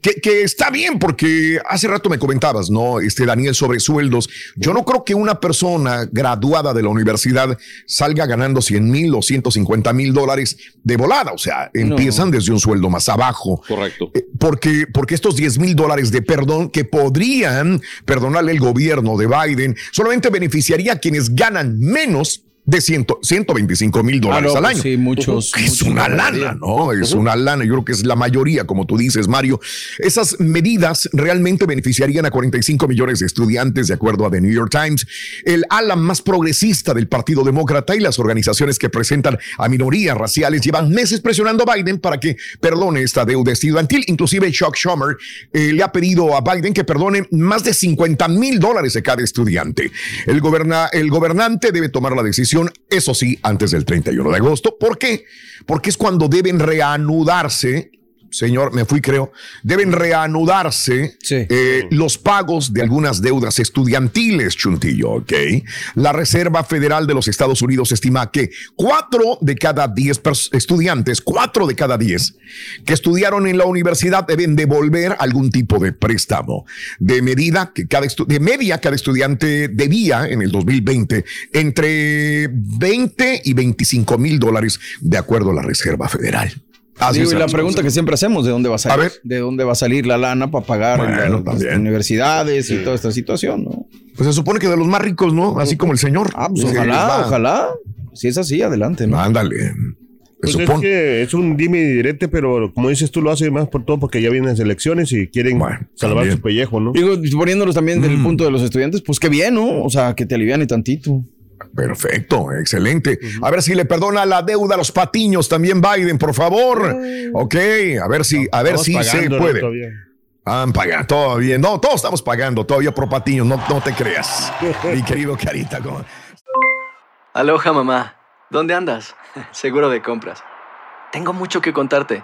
que, que está bien, porque hace rato me comentabas, ¿no? Este Daniel, sobre sueldos. Yo no creo que una persona graduada de la universidad salga ganando 100 mil o 150 mil dólares de volada. O sea, empiezan desde un sueldo más abajo. Correcto. Eh, Porque, porque estos 10 mil dólares de perdón que podrían perdonarle el gobierno de Biden solamente beneficiaría a quienes ganan menos de 100 125 mil dólares Ah, no, al pues año. sí, muchos, es muchos una lana, ¿no? Es una lana. Yo creo que es la mayoría, como tú dices, Mario. Esas medidas realmente beneficiarían a 45 millones de estudiantes, de acuerdo a The New York Times. El ala más progresista del Partido Demócrata y las organizaciones que presentan a minorías raciales llevan meses presionando a Biden para que perdone esta deuda estudiantil. Inclusive Chuck Schumer eh, le ha pedido a Biden que perdone más de 50 mil dólares de cada estudiante. El, goberna- el gobernante debe tomar la decisión, eso sí, antes del 31 de agosto. ¿Por qué? Porque es cuando deben reanudarse señor, me fui creo, deben reanudarse eh, los pagos de algunas deudas estudiantiles, Chuntillo, ¿ok? La Reserva Federal de los Estados Unidos estima que cuatro de cada diez estudiantes, cuatro de cada diez que estudiaron en la universidad deben devolver algún tipo de préstamo. De medida que cada de media cada estudiante debía en el 2020 entre 20 y 25 mil dólares de acuerdo a la Reserva Federal. Así y la pregunta que siempre hacemos, ¿de dónde va a salir? ¿De dónde va a salir la lana para pagar las universidades y toda esta situación? ¿no? Pues se supone que de los más ricos, ¿no? Así como el señor. Ah, pues ojalá, ojalá. Si es así, adelante, ¿no? Ándale. Pues es que es un dime y direte, pero como dices tú, lo hace más por todo porque ya vienen las elecciones y quieren salvar su pellejo, ¿no? Digo, poniéndolos también del mm. punto de los estudiantes, pues qué bien, ¿no? O sea, que te alivian tantito. Perfecto, excelente. A ver si le perdona la deuda a los patiños también Biden, por favor. Ok, a ver si, a ver si se puede. Han pagado todavía. No, todos estamos pagando todavía por patiños, no, no te creas. Mi querido Carita. Aloha, mamá. ¿Dónde andas? Seguro de compras. Tengo mucho que contarte.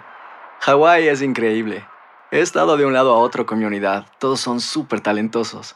Hawái es increíble. He estado de un lado a otro con mi unidad. Todos son súper talentosos.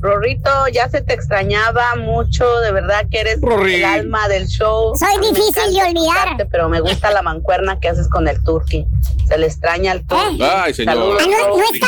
Rorrito, ya se te extrañaba mucho, de verdad que eres el alma del show. Soy difícil de olvidar. Pero me gusta la mancuerna que haces con el turqui. Se le extraña al turqui. ¿Eh? Ay, señor. no, no, está.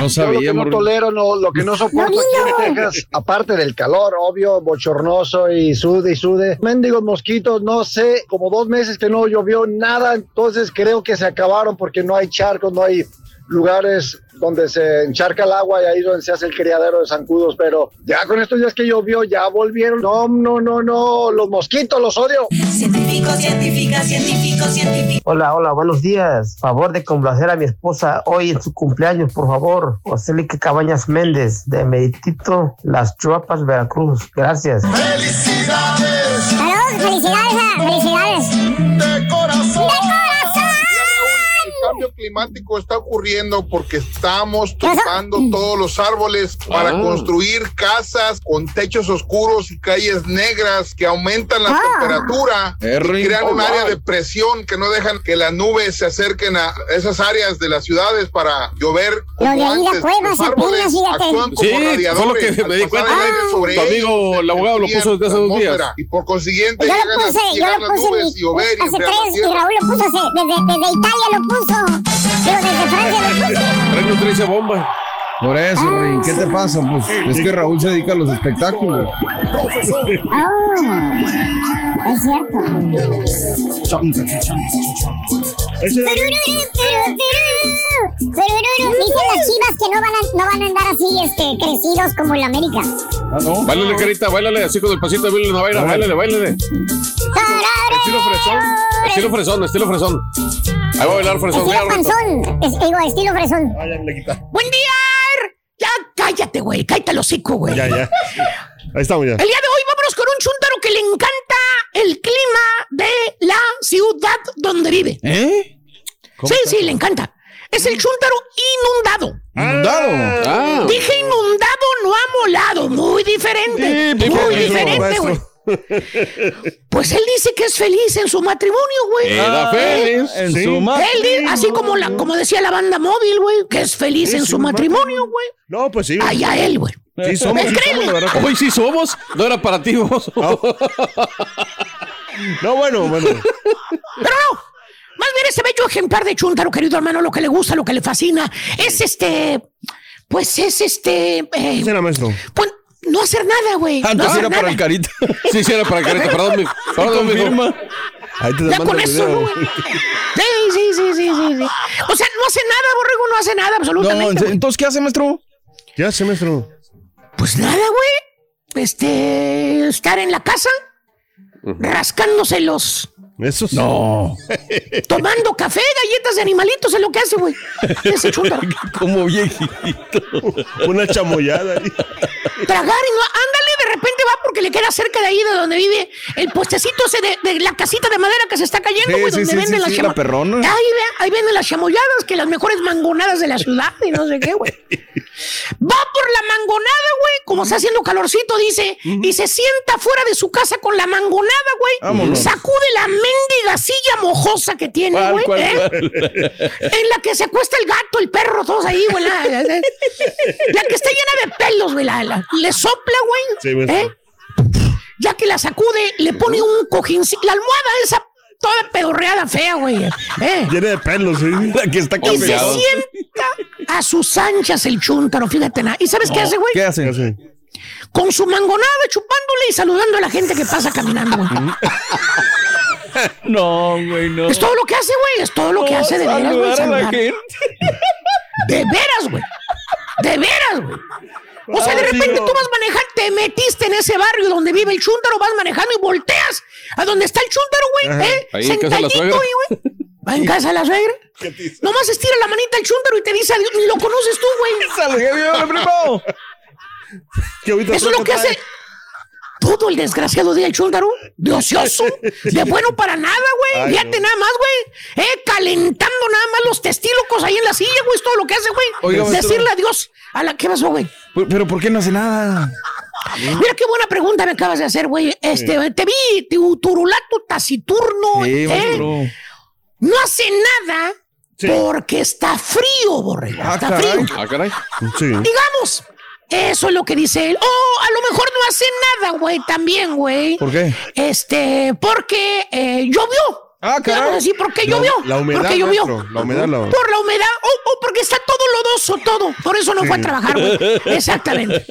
No, sabía. Lo que no tolero, no, lo que no soporto aquí en Texas, aparte del calor, obvio, bochornoso y sude y sude. Mendigos mosquitos, no sé, como dos meses que no llovió nada, entonces creo que se acabaron porque no hay charcos, no hay lugares donde se encharca el agua y ahí es donde se hace el criadero de zancudos, pero ya con estos días que llovió ya volvieron. No, no, no, no, los mosquitos los odio. Científico, científica, científico, científico. Hola, hola, buenos días. Favor de complacer a mi esposa hoy en su cumpleaños, por favor. José Cabañas Méndez, de Meditito, Las Chuapas, Veracruz. Gracias. ¡Felicidades! ¡Salud! ¡Felicidades! ¡Felicidades! Cambio climático está ocurriendo porque estamos tumbando todos los árboles para ah. construir casas con techos oscuros y calles negras que aumentan la ah. temperatura y crean un área de presión que no dejan que las nubes se acerquen a esas áreas de las ciudades para llover. Como antes. Los árboles actúan como sí, radiadores. que me di cuenta. tu amigo, el abogado, lo puso desde hace dos días. Y por consiguiente, yo lo puse, yo lo puse y llover hace tres, y Raúl lo puso, desde, desde Italia lo puso. Pero desde Francia no trae bomba. Por eso, ah, ¿qué te pasa? Pues es que Raúl se dedica a los espectáculos. Oh, es cierto. Dicen las chivas que no van, a, no van a andar así este, crecidos como el América. Ah, no. Báilale, carita, báilale, así con el pasito de una vaina, báilale, báilale. Estilo fresón, estilo fresón, estilo fresón. Ahí va a bailar fresón. Estilo panzón, es, digo, estilo fresón. ¡Buen día! Ya cállate, güey, cállate el hocico, güey. Ya, ya. Ahí estamos ya. El día de hoy vámonos con un chuntaro que le encanta el clima de la ciudad donde vive. ¿Eh? Sí, sí, le encanta. Es el chúntaro inundado. Inundado. Ah. Dije inundado, no amolado. Muy diferente. ¿Y muy diferente, güey. Pues él dice que es feliz en su matrimonio, güey. Era feliz. En Sí. su ma- Él, así como, la, como decía la banda móvil, güey, que es feliz Sí, en su matrimonio, güey. No, pues sí. Allá él, güey. Sí somos, sí somos, Hoy sí somos. No era para ti, vos. No, bueno, bueno. Pero no. Más bien ese bello ejemplar de Chuntaro, querido hermano, lo que le gusta, lo que le fascina, es este. Pues es este. eh, ¿Qué será, maestro? pues, no hacer nada, güey. no Antes hacer era para el carita. Sí, sí, era para carita. Perdón, mi. Perdón. Confirma. Ahí te Ya con el eso, güey. Sí, sí, sí, sí, sí, sí. O sea, no hace nada, borrego, no hace nada, No, absolutamente. güey. entonces, ¿qué hace, maestro? ¿Qué hace, maestro? Pues nada, güey. Este. Estar en la casa, rascándose los. Eso sí. No. Tomando café, galletas de animalitos, es lo que hace, güey. Como viejito. Una chamoyada ahí. tragar y no, ándale, de repente va porque le queda cerca de ahí de donde vive el puestecito ese de, de la casita de madera que se está cayendo, güey, sí, donde sí, venden sí, las la perrona. Ahí, ve, ahí venden las chamoyadas, que las mejores mangonadas de la ciudad y no sé qué, güey. Va por la mangonada, güey, como está haciendo calorcito, dice, y se sienta fuera de su casa con la mangonada, güey. Sacude la mendiga silla mojosa que tiene, ¿Cuál, güey. cuál, ¿eh? cuál? En la que se acuesta el gato, el perro, todos ahí, güey. La, la- la- la que está llena de pelos, güey. La, la- le sopla, güey. Sí, güey. ¿eh? Ya que la sacude, le pone un cojincito. La almohada esa toda pedorreada fea, güey. ¿eh? Llena de pelos, sí. La que está Y se sienta a sus anchas el chúntaro, fíjate. nada. ¿Y sabes qué hace, güey? ¿Qué ¿Qué hace? hace? Con su mangonada chupándole y saludando a la gente que pasa caminando, güey. No, güey, no. Es todo lo que hace, güey. Es todo lo que hace de veras, güey. Saludar a la saludar. gente. De veras, güey. De veras, güey. O sea, de repente tú vas manejando, te metiste en ese barrio donde vive el chúntaro, vas manejando y volteas a donde está el chúntaro, güey. ¿eh? Ahí en casa de la Sentadito suegra. ahí, güey. Va en casa de la suegra. Nomás estira la manita el chúntaro y te dice adiós. Lo conoces tú, güey. Salga, mi primo. ¿Qué ahorita Eso es lo que hace todo el desgraciado día el chúntaro. De ocioso. De bueno para nada, güey. Fíjate no. nada más, güey. Eh, calentando nada más los testílocos ahí en la silla, güey. Es todo lo que hace, güey. Oiga, maestro. Decirle adiós a la... ¿Qué pasó, güey? Pero- Pero ¿por qué no hace nada? Mira qué buena pregunta me acabas de hacer, güey. Este, te vi, tu turulato taciturno. Sí, ¿eh? No hace nada Sí. porque está frío, borrego. Ah, está caray. frío. Ah, caray. Sí. Digamos, eso es lo que dice él. Oh, a lo mejor no hace nada, güey, también, güey. ¿Por qué? Este, porque eh, llovió. Ah, a decir, ¿por qué llovió? La humedad, porque llovió. maestro, La humedad, la... Por la humedad, o o porque está todo lodoso, todo. Por eso no fue a trabajar, güey. Exactamente.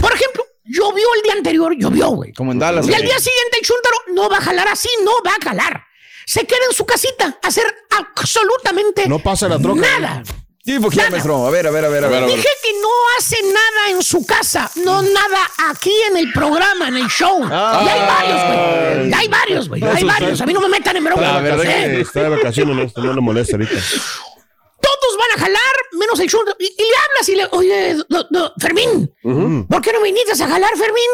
Por ejemplo, llovió el día anterior, llovió, güey. Como en Dallas. Y al día siguiente el chúntaro no va a jalar así, no va a jalar. Se queda en su casita a hacer absolutamente No pasa la troca. nada. Sí, ¿por qué, Nada. maestro? A ver, a ver, a ver, a ver. Dije que no hace nada en su casa, no nada aquí en el programa, en el show. Ah. y hay varios, güey. Y hay varios, güey. Hay varios. está- A mí no me metan en La broma. verdad ¿eh? que está de vacaciones, no, le molesta ahorita. Todos van a jalar, menos el chúntaro. Y, y le hablas y le, oye, do- do- Fermín, ¿por qué no me invitas a jalar, Fermín?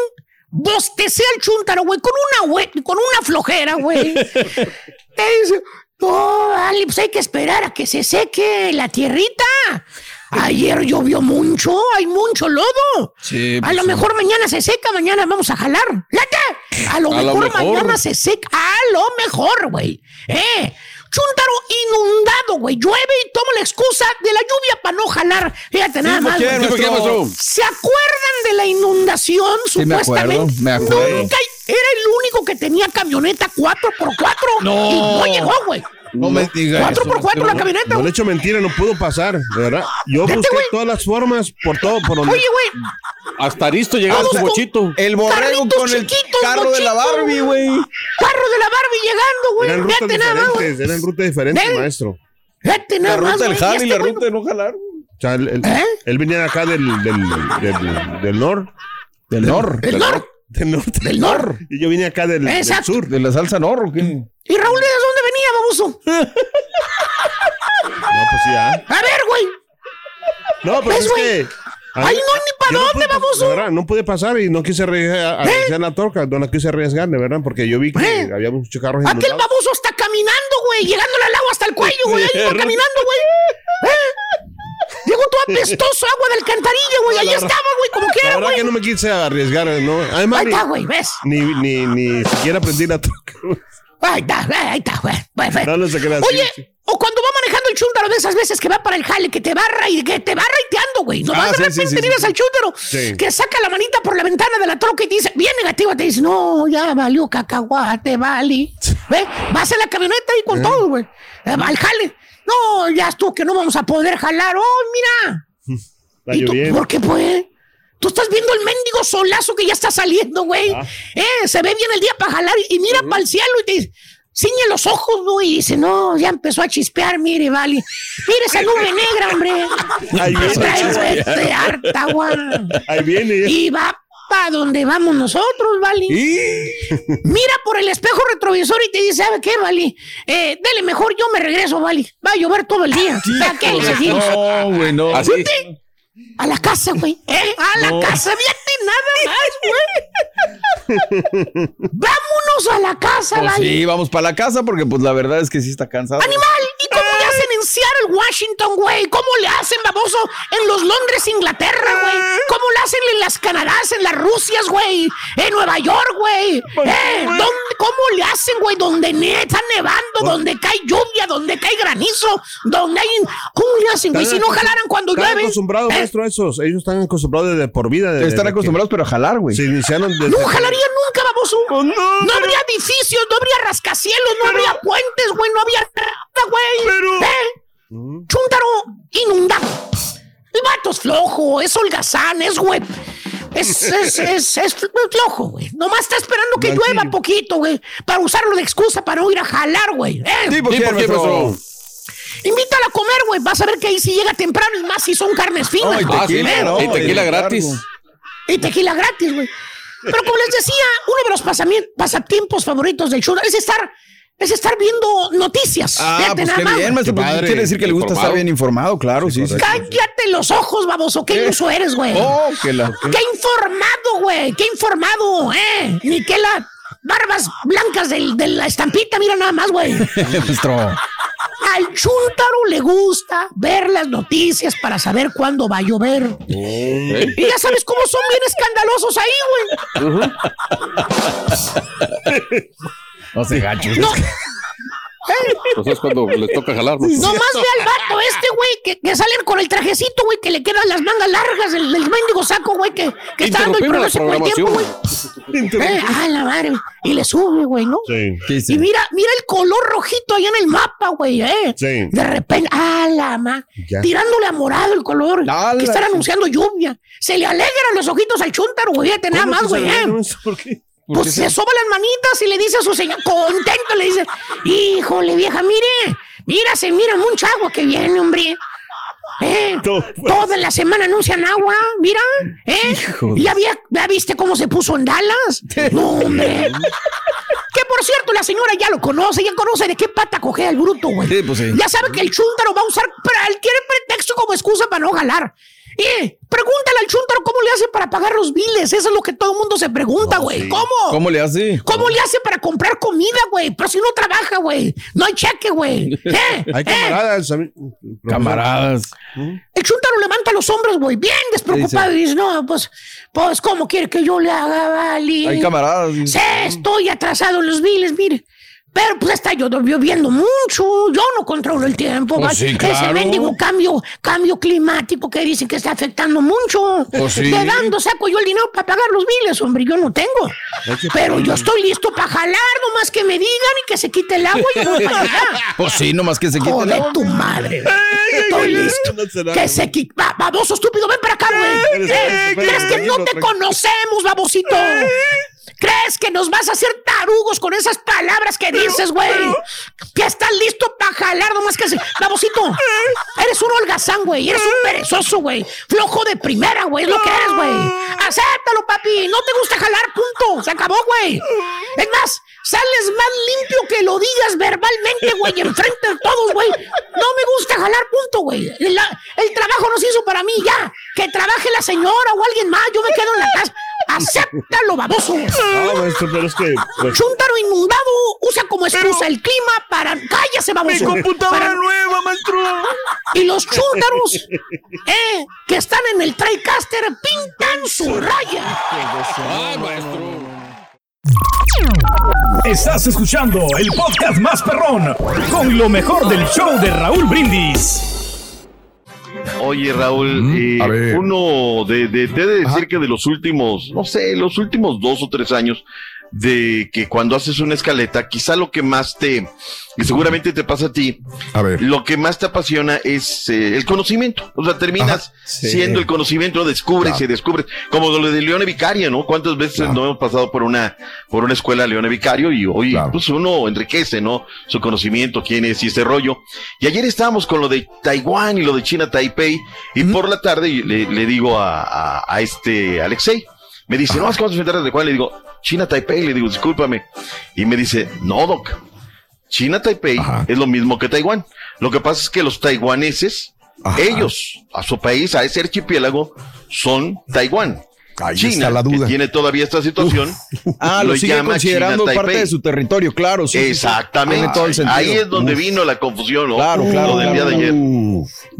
Bostecea el chúntaro, güey, con una, hue- con una flojera, güey. Te dice, no, dale, pues hay que esperar a que se seque la tierrita. Ayer llovió mucho, hay mucho lodo. Sí, a pues lo sí. mejor mañana se seca, mañana vamos a jalar. ¡Fíjate! A lo, A lo mejor, mejor. mañana se seca. A lo mejor, güey. ¿Eh? Chúntaro inundado, güey. Llueve y toma la excusa de la lluvia para no jalar. Fíjate nada ¿por más. güey. ¿Sí, maestro? ¿Se acuerdan de la inundación? Sí, me acuerdo, supuestamente. me acuerdo. Nunca era el único que tenía camioneta 4x4. No. Y no llegó, güey. No me digas. 4x4 la camioneta, No le güey. echo mentira, no pudo pasar, de verdad. Yo busqué todas las formas, por todo, por donde. Oye, güey. Hasta Aristo llegaba su bochito. El borrego con el carro de la. Barbie, güey. Carro de la Barbie llegando, güey. Eran rutas diferentes, eran rutas diferentes, maestro. Fíjate La nada más, ruta del jale y este la ruta de no jalar. O sea, él, él- ¿Eh? él venía de acá del, del, del, del nor. Del nor. El norte. Del norte. Del nor. Y yo vine acá del, del sur. De la salsa nor, ¿o qué? ¿Y Raúl de dónde venía, baboso? No, pues sí, ¿ah? A ver, güey. No, pero ¿Ves, es que. a mí- no hay ni pa' yo dónde, pude pas- baboso. de verdad, no pude pasar y no quise arriesgar, arriesgar la torca, no la quise arriesgar, de verdad, porque yo vi que ¿Eh? había muchos carros Aquel inundados. baboso está caminando, güey, llegándole al agua hasta el cuello, güey. Ahí iba caminando, güey. ¿Eh? Todo apestoso, agua de alcantarilla, güey. Ahí estaba, güey, como quiera, güey. que no me quise arriesgar, ¿no? Además, Ahí ni, está, güey, ¿ves? ni, ni, ni siquiera aprendí la troca. Ahí está, ahí está, güey. No, no se Oye, sí. o cuando va manejando el chúntaro de esas veces que va para el jale, que te barra y que te va raiteando, güey. No Ah, de sí, repente sí, sí, miras al chúntaro Sí. que saca la manita por la ventana de la troca y te dice, bien negativa, te dice, no, ya valió cacahuate, vale. ¿Ve? Vas en la camioneta y con todo, güey. Eh, va al jale. No, ya estuvo que no vamos a poder jalar. Oh, mira. Está ¿Y tú. ¿Por qué, pues? Tú estás viendo el mendigo solazo que ya está saliendo, güey. Ah. Eh, se ve bien el día para jalar y, y mira para el cielo y te dice, ciñe los ojos, güey. Y dice, no, ya empezó a chispear, mire, vale. Mire esa nube negra, hombre. Ahí viene a Trae, güey, chispear. de harta, güey. Ahí viene. Y va para donde vamos nosotros, ¿vale? Mira por el espejo retrovisor y te dice, ¿sabe qué, Vali? Eh, dele mejor, yo me regreso, Vali. Va a llover todo el día. ¿Para qué le? No, güey, no. Así. A la casa, güey. ¿eh? A la No. casa, fíjate, nada más, güey. Vámonos a la casa, Pues Vali. sí, vamos para la casa porque pues la verdad es que sí está cansado. ¡Animal! ¿Y cómo le hacen en Seattle, Washington, güey? ¿Cómo le hacen, baboso, en los Londres, Inglaterra, güey? ¿Cómo le hacen en las Canadás, en las Rusias, güey? En Nueva York, güey. ¿Eh? ¿Dónde- ¿Cómo le hacen, güey? Donde ne está nevando, donde cae lluvia, donde cae granizo, donde hay... ¿Cómo le hacen, güey? Si no jalaran cuando Están llueve. acostumbrados, ¿Eh? maestro, a esos. Ellos están acostumbrados de por vida. de- Están de- acostumbrados, pero a jalar, güey. Se iniciaron desde... No jalaría nunca, baboso. Oh, no, habría edificios, no habría rascacielos, no habría puentes, güey, no había nada, güey. ¿Eh? Chúntaro inundado. El vato es flojo, es holgazán, es güey. Es, es, es, es flojo, güey. Nomás está esperando que Tranquilo. llueva poquito, güey. Para usarlo de excusa para no ir a jalar, güey. ¿eh? Sí, ¿por Sí, qué, ¿por qué, maestro? maestro? Invítala a comer, güey. Vas a ver que ahí sí llega temprano y más si son carnes finas. Ah, no, y tequila gratis. Y tequila gratis, güey. Pero como les decía, uno de los pasatiempos favoritos del show es estar, es estar viendo noticias. Ah, Fíjate pues nada qué más, bien, maestro. Qué pues, padre. Quiere decir que le gusta Informado. estar bien informado, claro, sí, sí. Cállate los ojos, baboso. Qué iluso eres, güey. Oh, que la... Qué informado, güey. Qué informado, eh. Ni que las barbas blancas del- de la estampita, mira nada más, güey. Maestro. Al chúntaro le gusta ver las noticias para saber cuándo va a llover. ¿Eh? Y ya sabes cómo son bien escandalosos ahí, güey. No se gacho. No, Pues es cuando les toca jalar. nomás ve al vato este, güey, que, que salen con el trajecito, güey, que le quedan las mangas largas del, del mendigo saco, güey, que, que está dando el la pronóstico del tiempo, güey. Eh, ah, la madre. Y le sube, güey, ¿no? Sí. ¿Qué Y mira, mira el color rojito ahí en el mapa, güey, ¿eh? Sí. De repente, ah, la ma, Ya. tirándole a morado el color. Que la están anunciando lluvia. Se le alegran los ojitos al chúntaro, güey, nada ¿Cómo más, güey, ¿eh? ¿Por qué? Pues se soba las manitas y le dice a su señor, contento, le dice, híjole, vieja, mire, mira, se mira mucha agua que viene, hombre. ¿Eh? Toda la semana anuncian agua, mira, ¿eh? ¿Ya, había- ¿Ya viste cómo se puso en Dallas? No, hombre. Que por cierto, la señora ya lo conoce, ya conoce de qué pata coge al bruto, güey. Sí, pues sí. Ya sabe que el chúntaro va a usar cualquier pretexto como excusa para no jalar. Eh, pregúntale al chúntaro cómo le hace para pagar los biles. Eso es lo que todo el mundo se pregunta, güey. ¿Cómo? ¿Cómo le hace? ¿Cómo le hace para comprar comida, güey? Pero si no trabaja, güey. No hay cheque, güey. ¿Eh? Hay ¿Eh? camaradas. Camaradas. El chúntaro levanta los hombros, güey, bien despreocupado. Y dice, no, pues, pues, ¿cómo quiere que yo le haga, vale? Hay camaradas. Sí, estoy atrasado en los biles, mire. Pero pues está yo lloviendo mucho, yo no controlo el tiempo. Pues va. Ese mendigo cambio, cambio climático que dicen que está afectando mucho. Pues sí. ¿De dónde saco yo el dinero para pagar los biles, hombre? Yo no tengo. Pero yo estoy listo para jalar, nomás que me digan y que se quite el agua y voy para allá. Pues sí, nomás que se quite Joder, la... tu madre. Estoy listo. No Que se quite. Baboso estúpido, ven para acá, güey. ¿Crees que no te conocemos, babosito? ¿Crees que nos vas a hacer tarugos con esas palabras que dices, güey? Que estás listo para jalar, nomás que se. Babosito, eres un holgazán, güey. Eres un perezoso, güey. Flojo de primera, güey. Es lo que eres, güey. Acéptalo, papi. No te gusta jalar, punto. Se acabó, güey. Es más, sales más limpio que lo digas verbalmente, güey, enfrente de todos, güey. No me gusta jalar, punto, güey. El, el trabajo nos hizo para mí, ya. Que trabaje la señora o alguien más. Yo me quedo en la casa. Acéptalo, baboso. No, maestro, pero es que. pues, Chuntaro inundado usa como excusa el clima para. ¡Cállese, baboso! Mi computadora Para- nueva, maestro. Y los chúntaros, eh, que están en el TriCaster, pintan su raya. Ay, maestro. Estás escuchando el podcast más perrón con lo mejor del show de Raúl Brindis. Oye, Raúl, eh, uno de, de, te he de decir que de los últimos, no sé, los últimos dos o tres años, de que cuando haces una escaleta, quizá lo que más te, y seguramente te pasa a ti, lo que más te apasiona es eh, el conocimiento. O sea, terminas sí. siendo el conocimiento, descubres Claro. y descubres, como lo de Leone Vicaria, ¿no? ¿Cuántas veces no hemos pasado por una, por una escuela Leone Vicario y hoy, pues uno enriquece, ¿no? Su conocimiento, quién es y ese rollo. Y ayer estábamos con lo de Taiwán y lo de China Taipei, y por la tarde le, le digo a, a, a este Alexei, me dice, no, es que vamos a enfrentar a Taiwán. Le digo, China Taipei, le digo, discúlpame. Y me dice, no, Doc, China Taipei es lo mismo que Taiwán. Lo que pasa es que los taiwaneses, ellos, a su país, a ese archipiélago, son Taiwán. Ahí China, está la duda. que tiene todavía esta situación, Ah, lo, sigue llama considerando China parte de su territorio, claro. sí, sí, sí. Exactamente. Tiene todo el sentido. Ahí es donde Uf. vino la confusión, ¿no? Claro, claro, Lo del día claro. de ayer.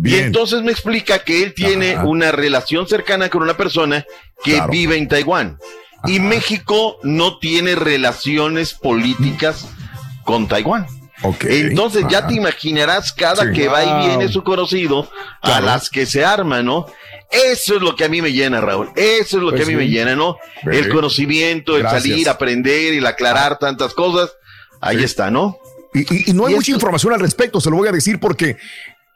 Y entonces me explica que él tiene una relación cercana con una persona que vive en Taiwán. Y México no tiene relaciones políticas con Taiwán. Entonces ya te imaginarás cada Sí. que va y viene su conocido a las que se arma, ¿no? Eso es lo que a mí me llena, Raúl. Eso es lo Pues que a mí sí. me llena, ¿no? El conocimiento, el Gracias. salir, aprender, el aclarar tantas cosas. Ahí está, ¿no? Y, y- y no hay mucha información al respecto, se lo voy a decir porque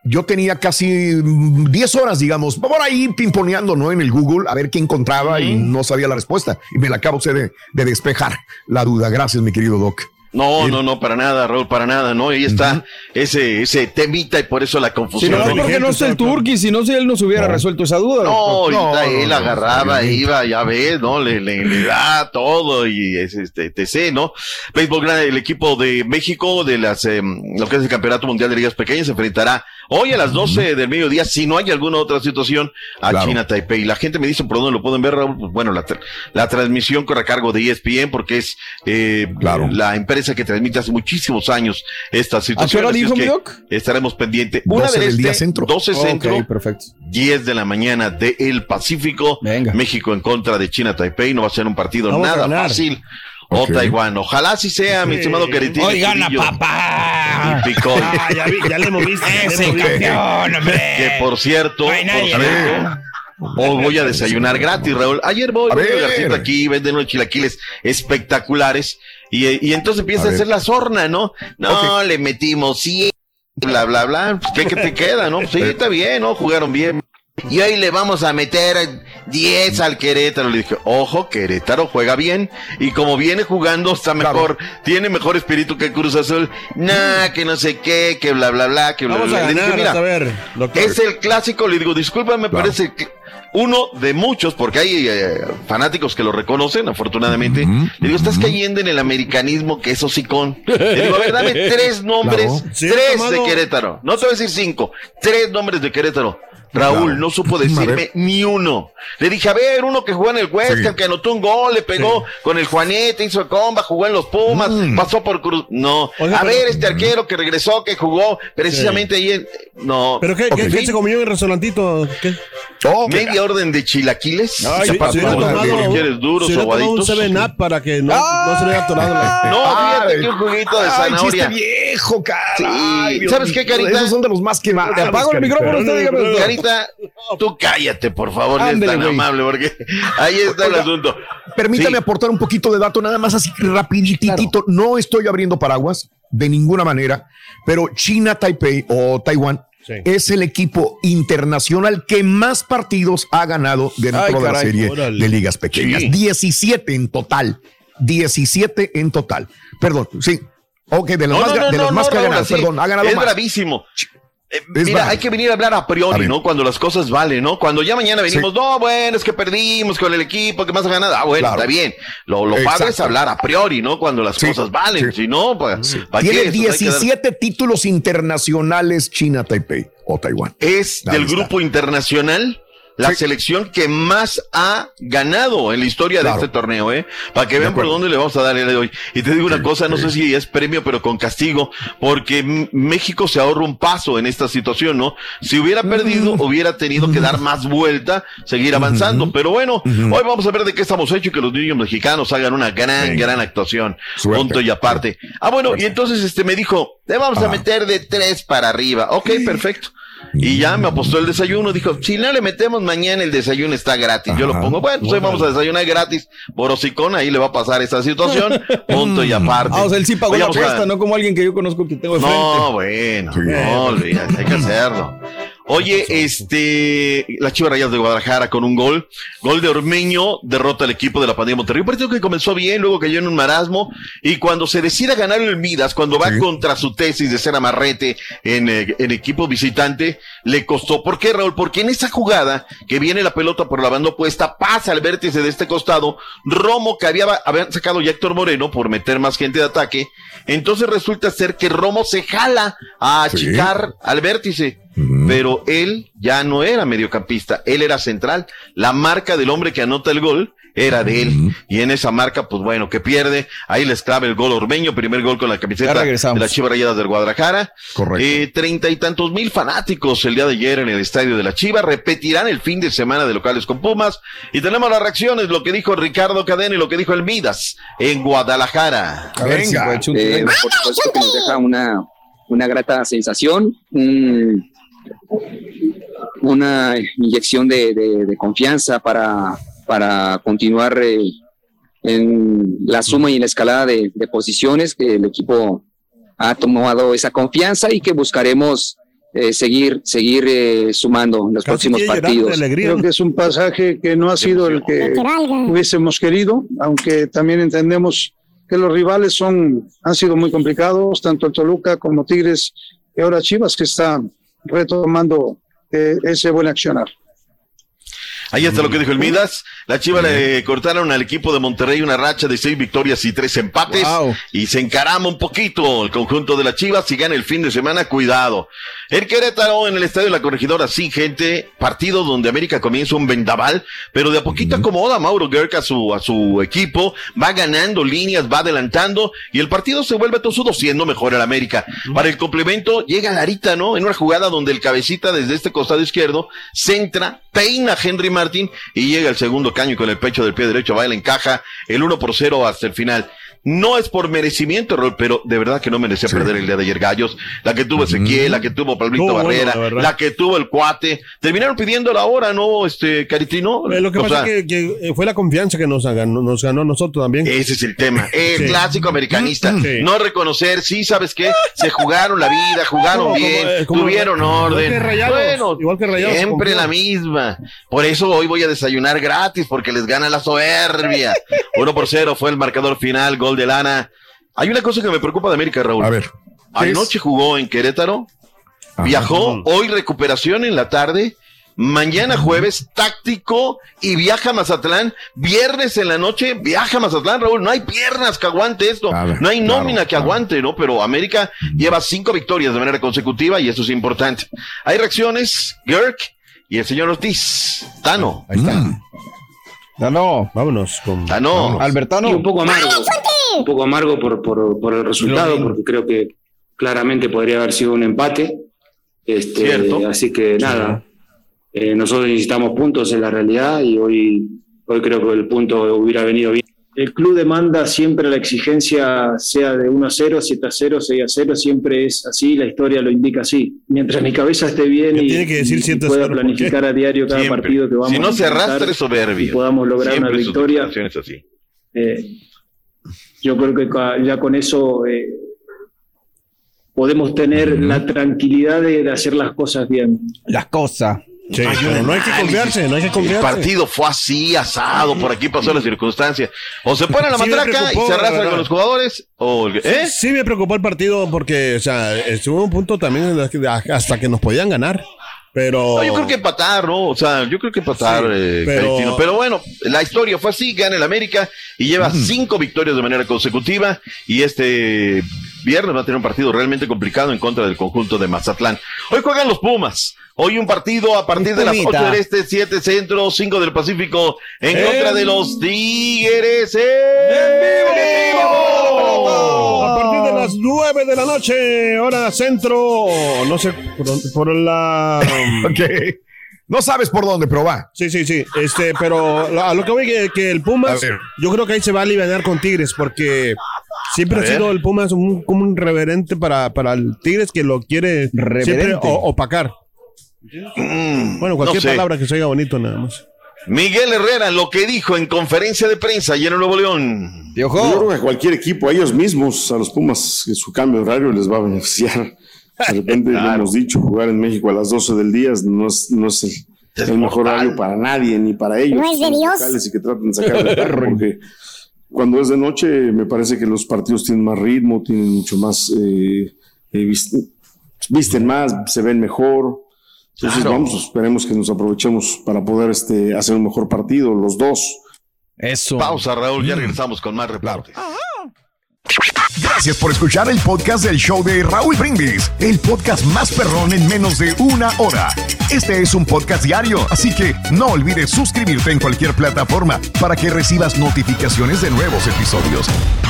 yo tenía casi mm, 10 horas, digamos, por ahí pimponeando, ¿no? En el Google a ver qué encontraba y no sabía la respuesta. Y me la acabo usted de, de despejar la duda. Gracias, mi querido Doc. No, no, no, para nada, Raúl, para nada, ¿no? Ahí está ese, ese temita y por eso la Si confusión. no, no, porque no está el Turqui, si no, si él nos hubiera resuelto esa duda. No, No, él no, agarraba, iba, ya ves, ¿no? Le, le, le da todo y es este, TC, ¿no? Béisbol grande, el equipo de México de las, em, lo que es el Campeonato Mundial de Ligas Pequeñas se enfrentará hoy a las 12 del mediodía, si no hay alguna otra situación, a Claro. China Taipei. La gente me dice por dónde lo pueden ver, Raúl. Pues, bueno, la, tra- la transmisión corre a cargo de ESPN porque es, eh, la empresa que transmite hace muchísimos años esta situación. hora así es dijo, que? Estaremos pendientes. Una 12 del día este, centro. 12 Ok, centro. perfecto. 10 de la mañana de el Pacífico. México en contra de China Taipei. No va a ser un partido Vamos a nada ganar. O Taiwán. Ojalá así sea, mi estimado Queretino. Hoy gana, papá. Y Picón. Ah, ya, vi- ya le Ese campeón, Que por cierto, por cierto, hoy voy a desayunar gratis, Raúl. Ayer voy, A ver. aquí, venden unos chilaquiles espectaculares. Y, y entonces empieza A a, hacer la sorna, ¿no? No, le metimos 100, bla, bla, bla. Pues, ¿Qué, qué te queda, no? Sí, está bien, ¿no? Jugaron bien. Y hoy le vamos a meter 10 al Querétaro. Le dije, ojo, Querétaro juega bien. Y como viene jugando, está mejor. Tiene mejor espíritu que Cruz Azul. Nah, que no sé qué, que bla, bla, bla, que bla, Vamos bla. a Le dije, ganar, mira, a es el clásico. Le digo, discúlpame, pero es el cl- uno de muchos, porque hay eh, fanáticos que lo reconocen, afortunadamente. Le digo, estás cayendo en el americanismo que es hocicón. Le digo, a ver, dame tres nombres, Claro. Sí, tres de. Querétaro. No te voy a decir cinco, tres nombres de Querétaro. Raúl Claro. no supo decirme ni uno. Le dije, a ver, uno que jugó en el West Ham, Sí. que anotó un gol, le pegó con el Juanete, hizo comba, jugó en los Pumas, pasó por Cruz. No. Oiga, a pero- ver, este arquero que regresó, que jugó precisamente ahí en. No. ¿Pero qué, qué, Ok. qué se comió en el restaurantito? ¿Qué? Media orden de chilaquiles. Ay, si la tomado- ¿Quieres duros si o un aguaditos? 7-Up para que no, no se le haya atorado la... No, fíjate Ay. que un juguito de Ay, zanahoria. chiste viejo, caray. Sí. ¿Sabes qué, Carita? Esos son de los más quemados. Te apago el micrófono, usted dígame. tú cállate, por favor, no es tan amable, porque ahí está el asunto. Permítame Sí. aportar un poquito de dato, nada más así rapiditito. No estoy abriendo paraguas de ninguna manera, pero China Taipei o Taiwán Sí. es el equipo internacional que más partidos ha ganado dentro Ay, de la serie Órale. de ligas pequeñas. Sí. 17 en total. 17 en total. Perdón, sí. Ok, de los No, más, no, de los más que ha ganado, perdón, ha ganado Es más. bravísimo. Eh, Mira, hay que venir a hablar a priori. ¿no? Cuando las cosas valen, ¿no? Cuando ya mañana venimos, no, bueno, es que perdimos con el equipo que más ha ganado. Ah, bueno, Claro. está bien. Lo, lo padre es hablar a priori, ¿no? Cuando las Sí, cosas valen. sí. Si no, pues. Tiene Eso hay que dar- 17 títulos internacionales China Taipei o Taiwán. Es del está. grupo internacional la selección que más ha ganado en la historia de este torneo, ¿eh? Para que vean por dónde le vamos a dar el de hoy. Y te digo una cosa, no sé si es premio, pero con castigo, porque México se ahorra un paso en esta situación, ¿no? Si hubiera perdido, hubiera tenido que dar más vuelta, seguir avanzando. Pero bueno, hoy vamos a ver de qué estamos hechos y que los niños mexicanos hagan una gran, gran actuación. Punto y aparte. Ah, bueno, y entonces este me dijo, te vamos a meter de tres para arriba. Ok, perfecto. Y ya me apostó el desayuno. Dijo, si no le metemos mañana, el desayuno está gratis. Yo lo pongo, bueno, pues hoy vamos a desayunar gratis. Por hocicón, ahí le va a pasar esta situación. Punto y aparte. Ah, o sea, él sí pagó Oye, la a- apuesta, no como alguien que yo conozco que tengo de no, frente. bueno, no, olvídate, hay que hacerlo. Oye, este, la Chivas Rayas de Guadalajara con un gol, gol de Ormeño, derrota al equipo de la pandemia de Monterrey, un partido que comenzó bien, luego cayó en un marasmo, y cuando se decide ganar el Midas, cuando va contra su tesis de ser amarrete en, eh, en equipo visitante, le costó. ¿Por qué, Raúl? Porque en esa jugada, que viene la pelota por la banda opuesta, pasa al vértice de este costado, Romo, que había, habían sacado ya Héctor Moreno por meter más gente de ataque, entonces resulta ser que Romo se jala a achicar al vértice. Pero él ya no era mediocampista, él era central. La marca del hombre que anota el gol era de él. Y en esa marca, pues bueno, que pierde. Ahí les clave el gol Ormeño, primer gol con la camiseta de las Chivas Rayadas del Guadalajara. Correcto. Eh, treinta y tantos mil fanáticos el día de ayer en el estadio de la Chivas. Repetirán el fin de semana de locales con Pumas. Y tenemos las reacciones, lo que dijo Ricardo Cadena y lo que dijo el Midas en Guadalajara. Venga. Eh, por supuesto que nos deja una, una grata sensación, una inyección de, de- de confianza para, para continuar eh, en la suma y en la escalada de, de posiciones que el equipo ha tomado esa confianza y que buscaremos eh, seguir, seguir eh, sumando en los próximos partidos. Creo que es un pasaje que no ha sido el que hubiésemos querido, aunque también entendemos que los rivales son, han sido muy complicados, tanto el Toluca como Tigres y ahora Chivas, que está retomando eh, ese buen accionar. Ahí está lo que dijo el Midas. La Chiva le cortaron al equipo de Monterrey una racha de seis victorias y tres empates. Y se encarama un poquito el conjunto de la Chivas. Si gana el fin de semana, cuidado. El Querétaro en el estadio de la Corregidora, sí, gente. Partido donde América comienza un vendaval, pero de a poquito acomoda a Mauro Gerg a su, a su equipo. Va ganando líneas, va adelantando y el partido se vuelve tosudo siendo mejor el América. Para el complemento llega Larita, ¿no? En una jugada donde el cabecita desde este costado izquierdo centra, peina a Henry Martin y llega el segundo caño y con el pecho del pie derecho va, le encaja el 1 por 0 hasta el final. No es por merecimiento, pero de verdad que no merecía perder el día de ayer Gallos. La que tuvo Ezequiel, la que tuvo Pablito bueno, Barrera, la que tuvo el cuate. Terminaron pidiendo la hora, ¿no, este, Caritino? Eh, Lo que O pasa sea, es que, que, eh, fue la confianza que nos ganó, nos ganó a nosotros también. Ese es el tema. El Sí. clásico americanista. Sí. No reconocer, sí, ¿sabes qué? Se jugaron la vida, jugaron bien, como, eh, como- tuvieron igual orden. que Rayados, bueno, igual que Rayados, siempre la misma. Por eso hoy voy a desayunar gratis, porque les gana la soberbia. Uno por cero fue el marcador final, gol de lana. Hay una cosa que me preocupa de América, Raúl. A ver. Anoche jugó en Querétaro, viajó, hoy recuperación en la tarde. Mañana jueves, táctico y viaja a Mazatlán. Viernes en la noche, viaja a Mazatlán, Raúl. No hay piernas que aguante esto. no hay nómina que aguante, ¿no? Pero América lleva cinco victorias de manera consecutiva y eso es importante. Hay reacciones, Gerk y el señor Ortiz. Tano. Ahí está. Tano. Vámonos con. Tano. Albertano. Y un poco amargo. Un poco amargo por, por, por el resultado, porque creo que claramente podría haber sido un empate. Este, Cierto. Así que nada, eh, nosotros necesitamos puntos en la realidad y hoy, hoy creo que el punto hubiera venido bien. El club demanda siempre la exigencia, sea de 1 a 0, 7 a 0, 6 a 0, siempre es así, la historia lo indica así. Mientras mi cabeza esté bien y, tiene que decir y 7 a pueda 0, ¿por planificar a diario cada Siempre. partido que vamos Si no a se arrastra es soberbio. podamos lograr Siempre una sus victoria, así. eh, yo creo que ya con eso eh, podemos tener la tranquilidad de, de hacer las cosas bien. Las cosas. Sí, pero no hay que confiarse, no hay que El confiarse. partido fue así, asado, por aquí pasó la circunstancia. O se pone la Sí matraca y se arrastra con los jugadores, o el- ¿eh? Sí, me preocupó el partido porque, o sea, estuvo un punto también en el que- hasta que nos podían ganar. Pero. No, yo creo que empatar, ¿no? O sea, yo creo que empatar, Sí, eh, pero- pero bueno, la historia fue así, gana el América y lleva cinco victorias de manera consecutiva y este viernes va a tener un partido realmente complicado en contra del conjunto de Mazatlán. Hoy juegan los Pumas. Hoy un partido a partir de las Espumita. 8 del Este, 7 Centro, 5 del Pacífico, en En- contra de los Tigres. ¡En A partir de las 9 de la noche, hora centro, no sé, por, por la... ok. No sabes por dónde, pero va. Sí, sí, sí. Este, pero a lo que voy que, que el Pumas, yo creo que ahí se va a aliviar con Tigres, porque siempre ha sido el Pumas un, como un reverente para, para el Tigres que lo quiere siempre o- opacar. Bueno, cualquier no sé. palabra que se oiga bonito nada más. Miguel Herrera, lo que dijo en conferencia de prensa ayer en Nuevo León. Yo creo que a cualquier equipo, a ellos mismos, a los Pumas, que su cambio de horario les va a beneficiar. De repente lo hemos dicho, jugar en México a las 12 del día no es, no es el, el mejor horario para nadie, ni para ellos. No es de Dios. locales Y que traten de sacar el perro, porque cuando es de noche me parece que los partidos tienen más ritmo, tienen mucho más, eh, eh, vis- visten más, se ven mejor. Entonces Claro. vamos, esperemos que nos aprovechemos para poder este, hacer un mejor partido, los dos. Eso. Pausa, Raúl, ya regresamos con más reportes. Gracias por escuchar el podcast del show de Raúl Brindis, el podcast más perrón en menos de una hora. Este es un podcast diario, así que no olvides suscribirte en cualquier plataforma para que recibas notificaciones de nuevos episodios.